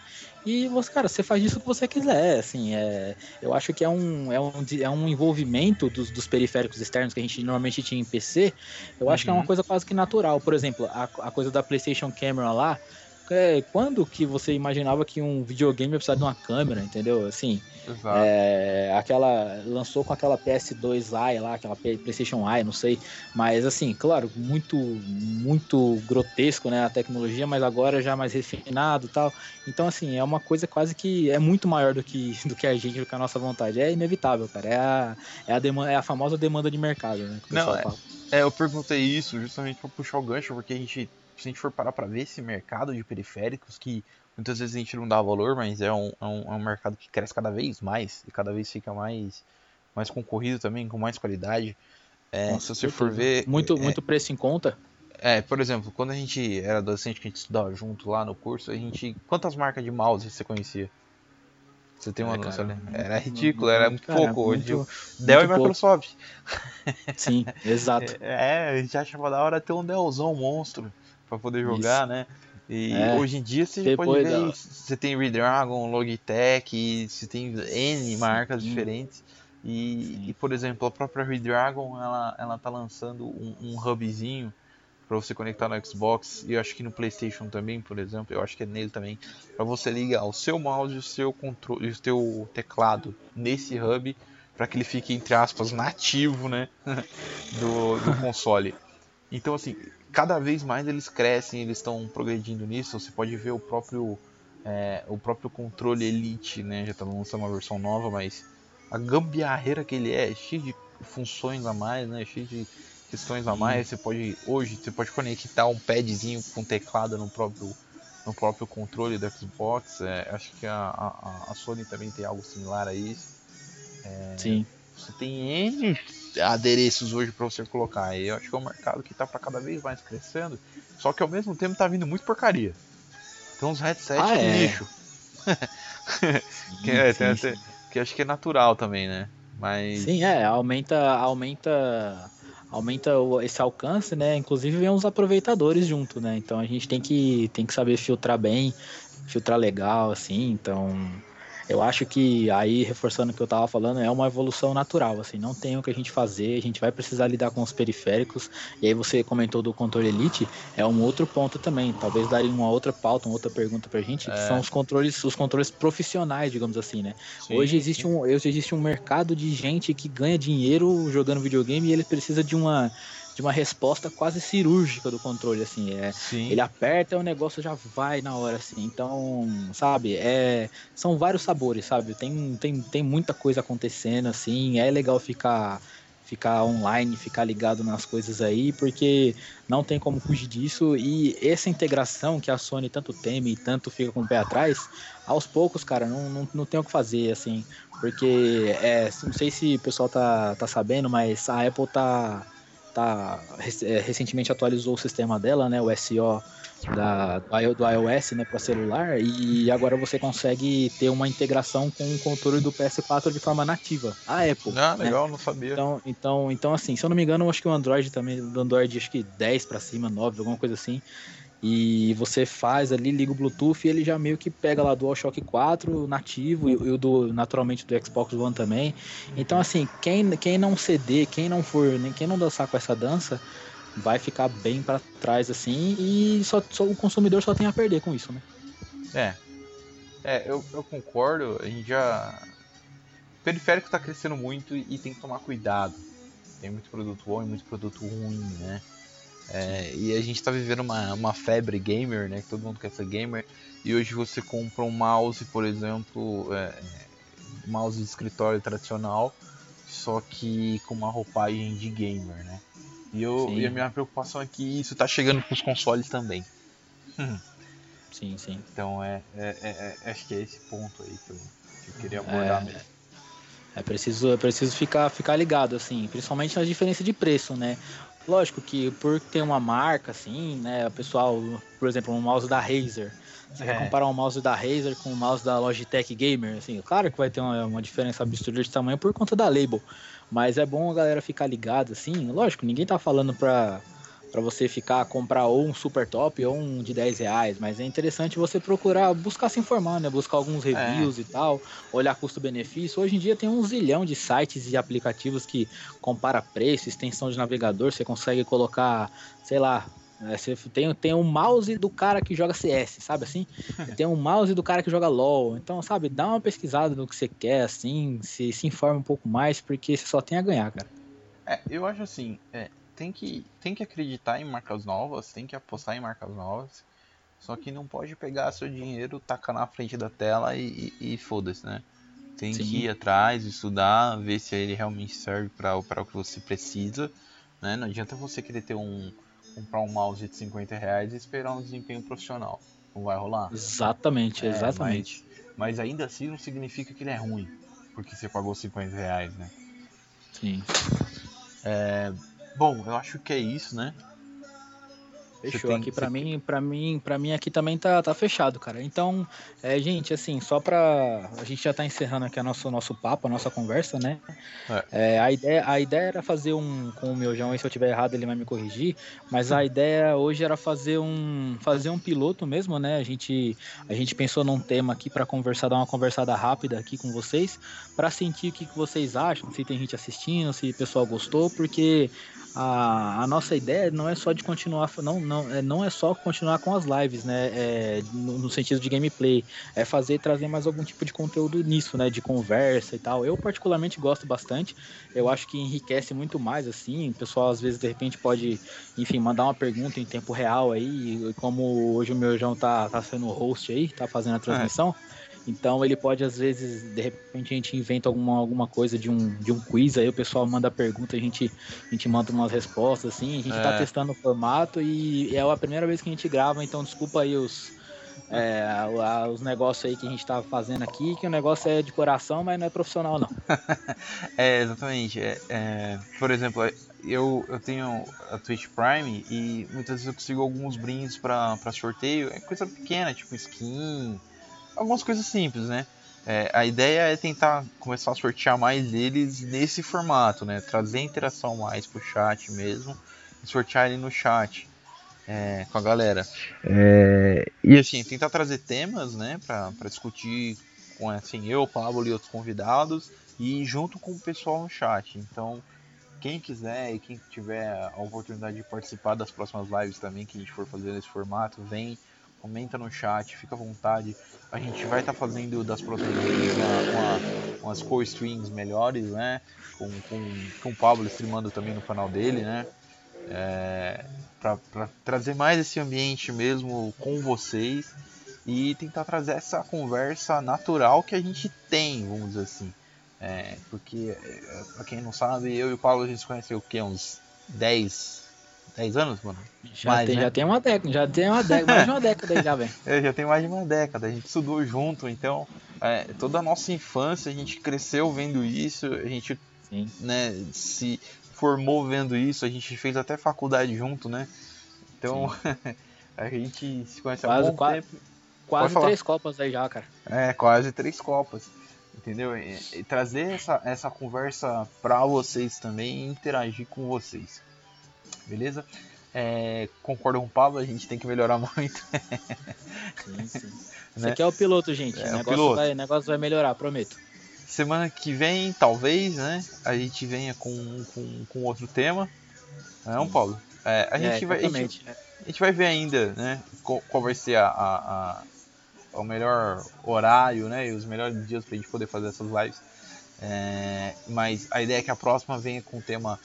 e você, cara, você faz isso que você quiser, assim, é, eu acho que é um, é um, é um envolvimento dos, dos periféricos externos que a gente normalmente tinha em PC, eu acho que é uma uhum. coisa quase que natural. Por exemplo, a, a coisa da PlayStation Camera lá, é, quando que você imaginava que um videogame ia precisar de uma câmera, entendeu? Assim, é, aquela lançou com aquela PS2i lá, aquela PlayStation i, não sei, mas assim, claro, muito muito grotesco, né, a tecnologia, mas agora já mais refinado, tal. Então assim, é uma coisa quase que é muito maior do que do que a gente, do que a nossa vontade. É inevitável, cara. É a é a demanda, é a famosa demanda de mercado, né? Não, é, é, eu perguntei isso justamente para puxar o gancho, porque a gente se a gente for parar para ver esse mercado de periféricos, que muitas vezes a gente não dá valor, mas é um, é um, é um mercado que cresce cada vez mais e cada vez fica mais, mais concorrido também, com mais qualidade. É, Nossa, se você for ver. Muito, é, muito preço em conta. É, por exemplo, quando a gente era adolescente, que a gente estudava junto lá no curso, a gente. Quantas marcas de mouse você conhecia? Você tem uma é, noção, né? Era ridículo, era muito cara, pouco. Muito, hoje, Dell e Microsoft. Sim, exato. É, a gente achava da hora ter um Dellzão monstro para poder jogar, Isso. né? E é. hoje em dia você Depois pode ver, da... você tem Redragon, Logitech, você tem N marcas Sim. diferentes. E, e, por exemplo, a própria Redragon, ela, ela tá lançando um, um hubzinho para você conectar no Xbox e eu acho que no PlayStation também, por exemplo, eu acho que é nele também, para você ligar o seu mouse, o seu controle, o seu teclado nesse hub para que ele fique entre aspas nativo, né, do, do console. Então assim, cada vez mais eles crescem, eles estão progredindo nisso. Você pode ver o próprio é, o próprio controle Elite, né, já está lançando uma versão nova, mas a gambiarreira que ele é, cheio de funções a mais, né, cheio de questões a mais. Você pode hoje você pode conectar um padzinho com teclado no próprio no próprio controle do Xbox. É, acho que a, a, a, Sony também tem algo similar a isso. É, Sim. Você tem N adereços hoje para você colocar. E eu acho que é um mercado que está para cada vez mais crescendo. Só que ao mesmo tempo está vindo muito porcaria. Tem uns headsets ah, é. lixo. que, é, sim, sim. que acho que é natural também, né? Mas... Sim, é, aumenta, aumenta, aumenta esse alcance, né? Inclusive vem uns aproveitadores junto, né? Então a gente tem que, tem que saber filtrar bem, filtrar legal, assim, então eu acho que aí, reforçando o que eu estava falando, é uma evolução natural, assim, não tem o que a gente fazer, a gente vai precisar lidar com os periféricos, e aí você comentou do controle Elite, é um outro ponto também, talvez daria uma outra pauta, uma outra pergunta pra gente, que é. são os controles, os controles profissionais, digamos assim, né? Sim, hoje existe sim. um, hoje existe um mercado de gente que ganha dinheiro jogando videogame e ele precisa de uma de uma resposta quase cirúrgica do controle, assim, é, Sim. ele aperta e o negócio já vai na hora, assim, então, sabe, é, são vários sabores, sabe, tem, tem, tem muita coisa acontecendo, assim, é legal ficar ficar online, ficar ligado nas coisas aí, porque não tem como fugir disso. E essa integração que a Sony tanto teme e tanto fica com o pé atrás, aos poucos, cara, não, não, não tem o que fazer, assim. Porque, é, não sei se o pessoal tá, tá sabendo, mas a Apple tá tá é, recentemente atualizou o sistema dela, né, o SO da, do iOS né, para celular e agora você consegue ter uma integração com o controle do PS4 de forma nativa. A Apple. Ah, né? legal, não sabia. Então, então, então, assim, se eu não me engano, acho que o Android também, do Android acho que 10 para cima, 9, alguma coisa assim. E você faz ali, liga o Bluetooth e ele já meio que pega lá do DualShock 4 nativo e o do naturalmente do Xbox One também. Então assim, quem, quem não ceder, quem não for, nem quem não dançar com essa dança, vai ficar bem para trás assim e só, só, o consumidor só tem a perder com isso, né? É. É, eu, eu concordo, a gente já. O periférico está crescendo muito e tem que tomar cuidado. Tem muito produto bom e muito produto ruim, né? É, e a gente está vivendo uma, uma febre gamer, né? Que todo mundo quer ser gamer. E hoje você compra um mouse, por exemplo, é, um mouse de escritório tradicional, só que com uma roupagem de gamer, né? E, eu, e a minha preocupação é que isso está chegando para os consoles também. Sim, sim. Então é, é, é, é, acho que é esse ponto aí que eu, que eu queria abordar é, mesmo. É preciso, é preciso ficar, ficar ligado, assim, principalmente na diferença de preço, né? Lógico que por ter uma marca, assim, né? O pessoal, por exemplo, um mouse da Razer. Você é. quer comparar um mouse da Razer com um mouse da Logitech Gamer, assim, claro que vai ter uma, uma diferença absurda de tamanho por conta da label. Mas é bom a galera ficar ligada, assim. Lógico, ninguém tá falando pra, pra você ficar, comprar ou um super top ou um de 10 reais. Mas é interessante você procurar, buscar se informar, né? Buscar alguns é. reviews é. e tal, olhar custo-benefício. Hoje em dia tem um zilhão de sites e aplicativos que compara preço, extensão de navegador. Você consegue colocar, sei lá, é, você tem, tem um mouse do cara que joga CS, sabe assim? tem um mouse do cara que joga LOL. Então, sabe, dá uma pesquisada no que você quer, assim, se, se informa um pouco mais, porque você só tem a ganhar, cara. É, eu acho assim, é, tem, que, tem que acreditar em marcas novas, tem que apostar em marcas novas. Só que não pode pegar seu dinheiro, tacar na frente da tela e, e, e foda-se, né? Tem Sim. que ir atrás, estudar, ver se ele realmente serve para o que você precisa. Né? Não adianta você querer ter um, comprar um mouse de 50 reais e esperar um desempenho profissional. Não vai rolar? Exatamente, é, exatamente. Mas, mas, ainda assim não significa que ele é ruim, porque você pagou 50 reais, né? Sim. É, bom, eu acho que é isso, né? Fechou. Tem, aqui para mim, para mim, para mim aqui também tá, tá fechado, cara. Então, é, gente, assim, só para a gente já tá encerrando aqui a nosso nosso papo, a nossa conversa, né? É. É, a ideia a ideia era fazer um com o meu João, e se eu tiver errado ele vai me corrigir, mas a ideia hoje era fazer um fazer um piloto mesmo, né? A gente a gente pensou num tema aqui para conversar, dar uma conversada rápida aqui com vocês, para sentir o que, que vocês acham, se tem gente assistindo, se o pessoal gostou, porque a, a nossa ideia não é só de continuar, não, não, é, não é só continuar com as lives, né? É, no, no, sentido de gameplay, é fazer trazer mais algum tipo de conteúdo nisso, né? De conversa e tal. Eu particularmente gosto bastante. Eu acho que enriquece muito mais, assim. O pessoal às vezes de repente pode, enfim, mandar uma pergunta em tempo real aí. Como hoje o meu João tá, tá sendo host aí, tá fazendo a transmissão. É. Então ele pode, às vezes, de repente a gente inventa alguma, alguma coisa de um, de um quiz, aí o pessoal manda pergunta, a gente, a gente manda umas respostas, assim, a gente tá é. tá testando o formato e é a primeira vez que a gente grava, então desculpa aí os, é, os negócios aí que a gente tá fazendo aqui, que o negócio é de coração, mas não é profissional não. é, exatamente. É, é, por exemplo, eu, eu tenho a Twitch Prime e muitas vezes eu consigo alguns brindes para sorteio, é coisa pequena, tipo skin algumas coisas simples, né? É, a ideia é tentar começar a sortear mais eles nesse formato, né? Trazer interação mais pro chat mesmo e sortear ele no chat é, com a galera. É, e assim, tentar trazer temas, né, para discutir com assim, eu, Pablo e outros convidados e junto com o pessoal no chat. Então, quem quiser e quem tiver a oportunidade de participar das próximas lives também que a gente for fazer nesse formato, vem comenta no chat, fica à vontade. A gente vai estar tá fazendo das proteínas uma, uma, umas co-streams melhores, né? Com, com, com o Pablo streamando também no canal dele, né? É, para trazer mais esse ambiente mesmo com vocês e tentar trazer essa conversa natural que a gente tem, vamos dizer assim. É, porque, é, para quem não sabe, eu e o Paulo a gente se conheceu o quê? Uns 10, 10 anos, mano? Já, mais, tem, né? já tem uma década, já tem uma década, mais de uma década aí já, velho. É, já tem mais de uma década, a gente estudou junto, então é, toda a nossa infância a gente cresceu vendo isso, a gente né, se formou vendo isso, a gente fez até faculdade junto, né? Então A gente se conhece Quase há quatro- tempo. Quase três copas aí já, cara. É, quase três copas. Entendeu? E, e trazer essa, essa conversa pra vocês também e interagir com vocês. Beleza? É, concordo com o Pablo, a gente tem que melhorar muito. Sim, sim. Esse Né? aqui é o piloto, gente. É, o o negócio, piloto. Vai, o negócio vai melhorar, prometo. Semana que vem, talvez, né? A gente venha com, com, com outro tema. Não, Sim. Paulo? É, a, gente é, vai, a, gente, exatamente. a gente vai ver ainda, né? Qual, vai ser a, a, a- o melhor horário, né? E os melhores dias pra gente poder fazer essas lives. É, mas a ideia é que a próxima venha com um tema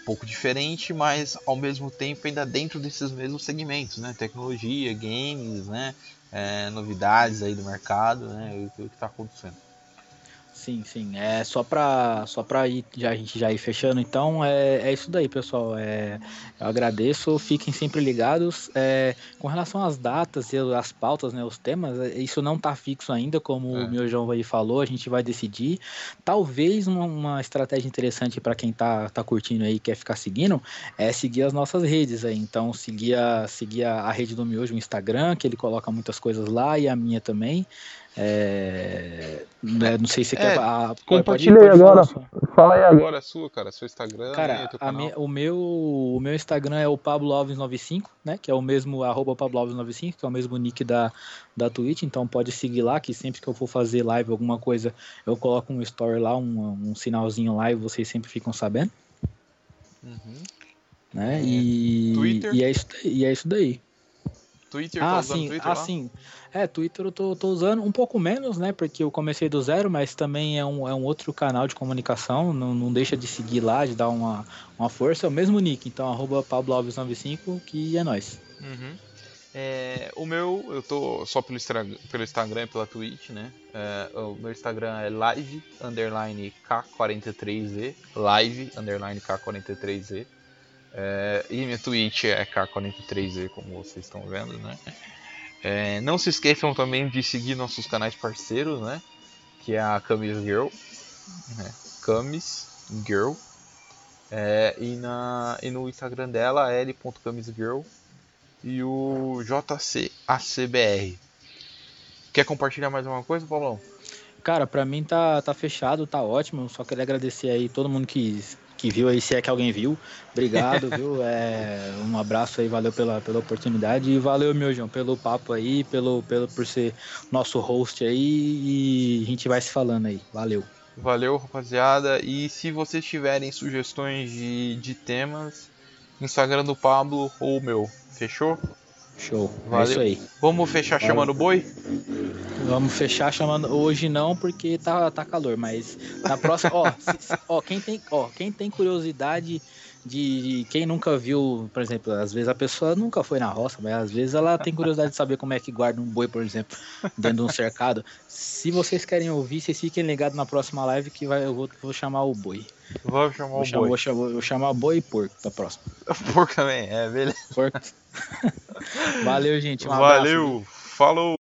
um pouco diferente, mas ao mesmo tempo ainda dentro desses mesmos segmentos, né? Tecnologia, games, né? É, novidades aí do mercado, né? O, o que está acontecendo. Sim, sim. É só pra, só pra ir, já, a gente já ir fechando, então é, é isso daí, pessoal. É, eu agradeço, fiquem sempre ligados. É, com relação às datas e as pautas, né, os temas, é, isso não tá fixo ainda, como É. o meu João aí falou, a gente vai decidir. Talvez uma, uma estratégia interessante para quem tá, tá curtindo aí e quer ficar seguindo é seguir as nossas redes aí. Então, seguir a, seguir a, a rede do Miojo, o Instagram, que ele coloca muitas coisas lá, e a minha também. É, né, não sei se você É, quer. a- compartilhei falar agora. sua. Fala aí agora. Agora a sua, cara, seu Instagram, Cara, a canal. me- o, meu, o meu Instagram é o Pablo Alves 95, né? Que é o mesmo arroba Pablo Alves 95, que é o mesmo nick da, da Twitch. Então pode seguir lá, que sempre que eu for fazer live, alguma coisa, eu coloco um story lá, um, um sinalzinho lá e vocês sempre ficam sabendo, Uhum. né? É, E, Twitter? e, é isso, e é isso daí. Twitter, tá Ah, usando sim, Twitter ah, lá? sim. É, Twitter eu tô, tô usando um pouco menos, né? Porque eu comecei do zero, mas também é um, é um outro canal de comunicação. Não, não deixa de seguir lá, de dar uma, uma força. É o mesmo nick, então arroba Pablo Alves 95, que é nóis. Uhum. É, o meu, eu tô só pelo, Instra- pelo Instagram e pela Twitch, né? É, o meu Instagram é live underline K43Z. Live underline K43Z. É, e minha Twitch é K43Z, como vocês estão vendo, né? É, não se esqueçam também de seguir nossos canais parceiros, né? Que é a Camis Girl. Né? Camis Girl. É, e, na, e no Instagram dela, l.camisgirl e o JCACBR. Quer compartilhar mais alguma coisa, Paulão? Cara, pra mim tá, tá fechado, tá ótimo. Só queria agradecer aí todo mundo que, que viu aí, se é que alguém viu. Obrigado, viu? É, um abraço aí, valeu pela, pela oportunidade. E valeu, meu João, pelo papo aí, pelo, pelo, por ser nosso host aí. E a gente vai se falando aí. Valeu. Valeu, rapaziada. E se vocês tiverem sugestões de, de temas, Instagram do Pablo ou meu. Fechou? Show. É Valeu. isso aí. Vamos fechar Valeu. chamando o boi? Vamos fechar chamando. Hoje não, porque tá, tá calor, mas na próxima. ó, se- ó, quem tem, ó, quem tem curiosidade de, de- Quem nunca viu, por exemplo, às vezes a pessoa nunca foi na roça, mas às vezes ela tem curiosidade de saber como é que guarda um boi, por exemplo, dentro de um cercado. Se vocês querem ouvir, vocês fiquem ligados na próxima live que vai, eu vou, vou chamar o boi. Vamos chamar Vou o chamar, boi. vou, chamar, vou chamar boi e porco da próxima. Porco também, é, beleza. Porco. Valeu, gente. Um abraço. Valeu, falou!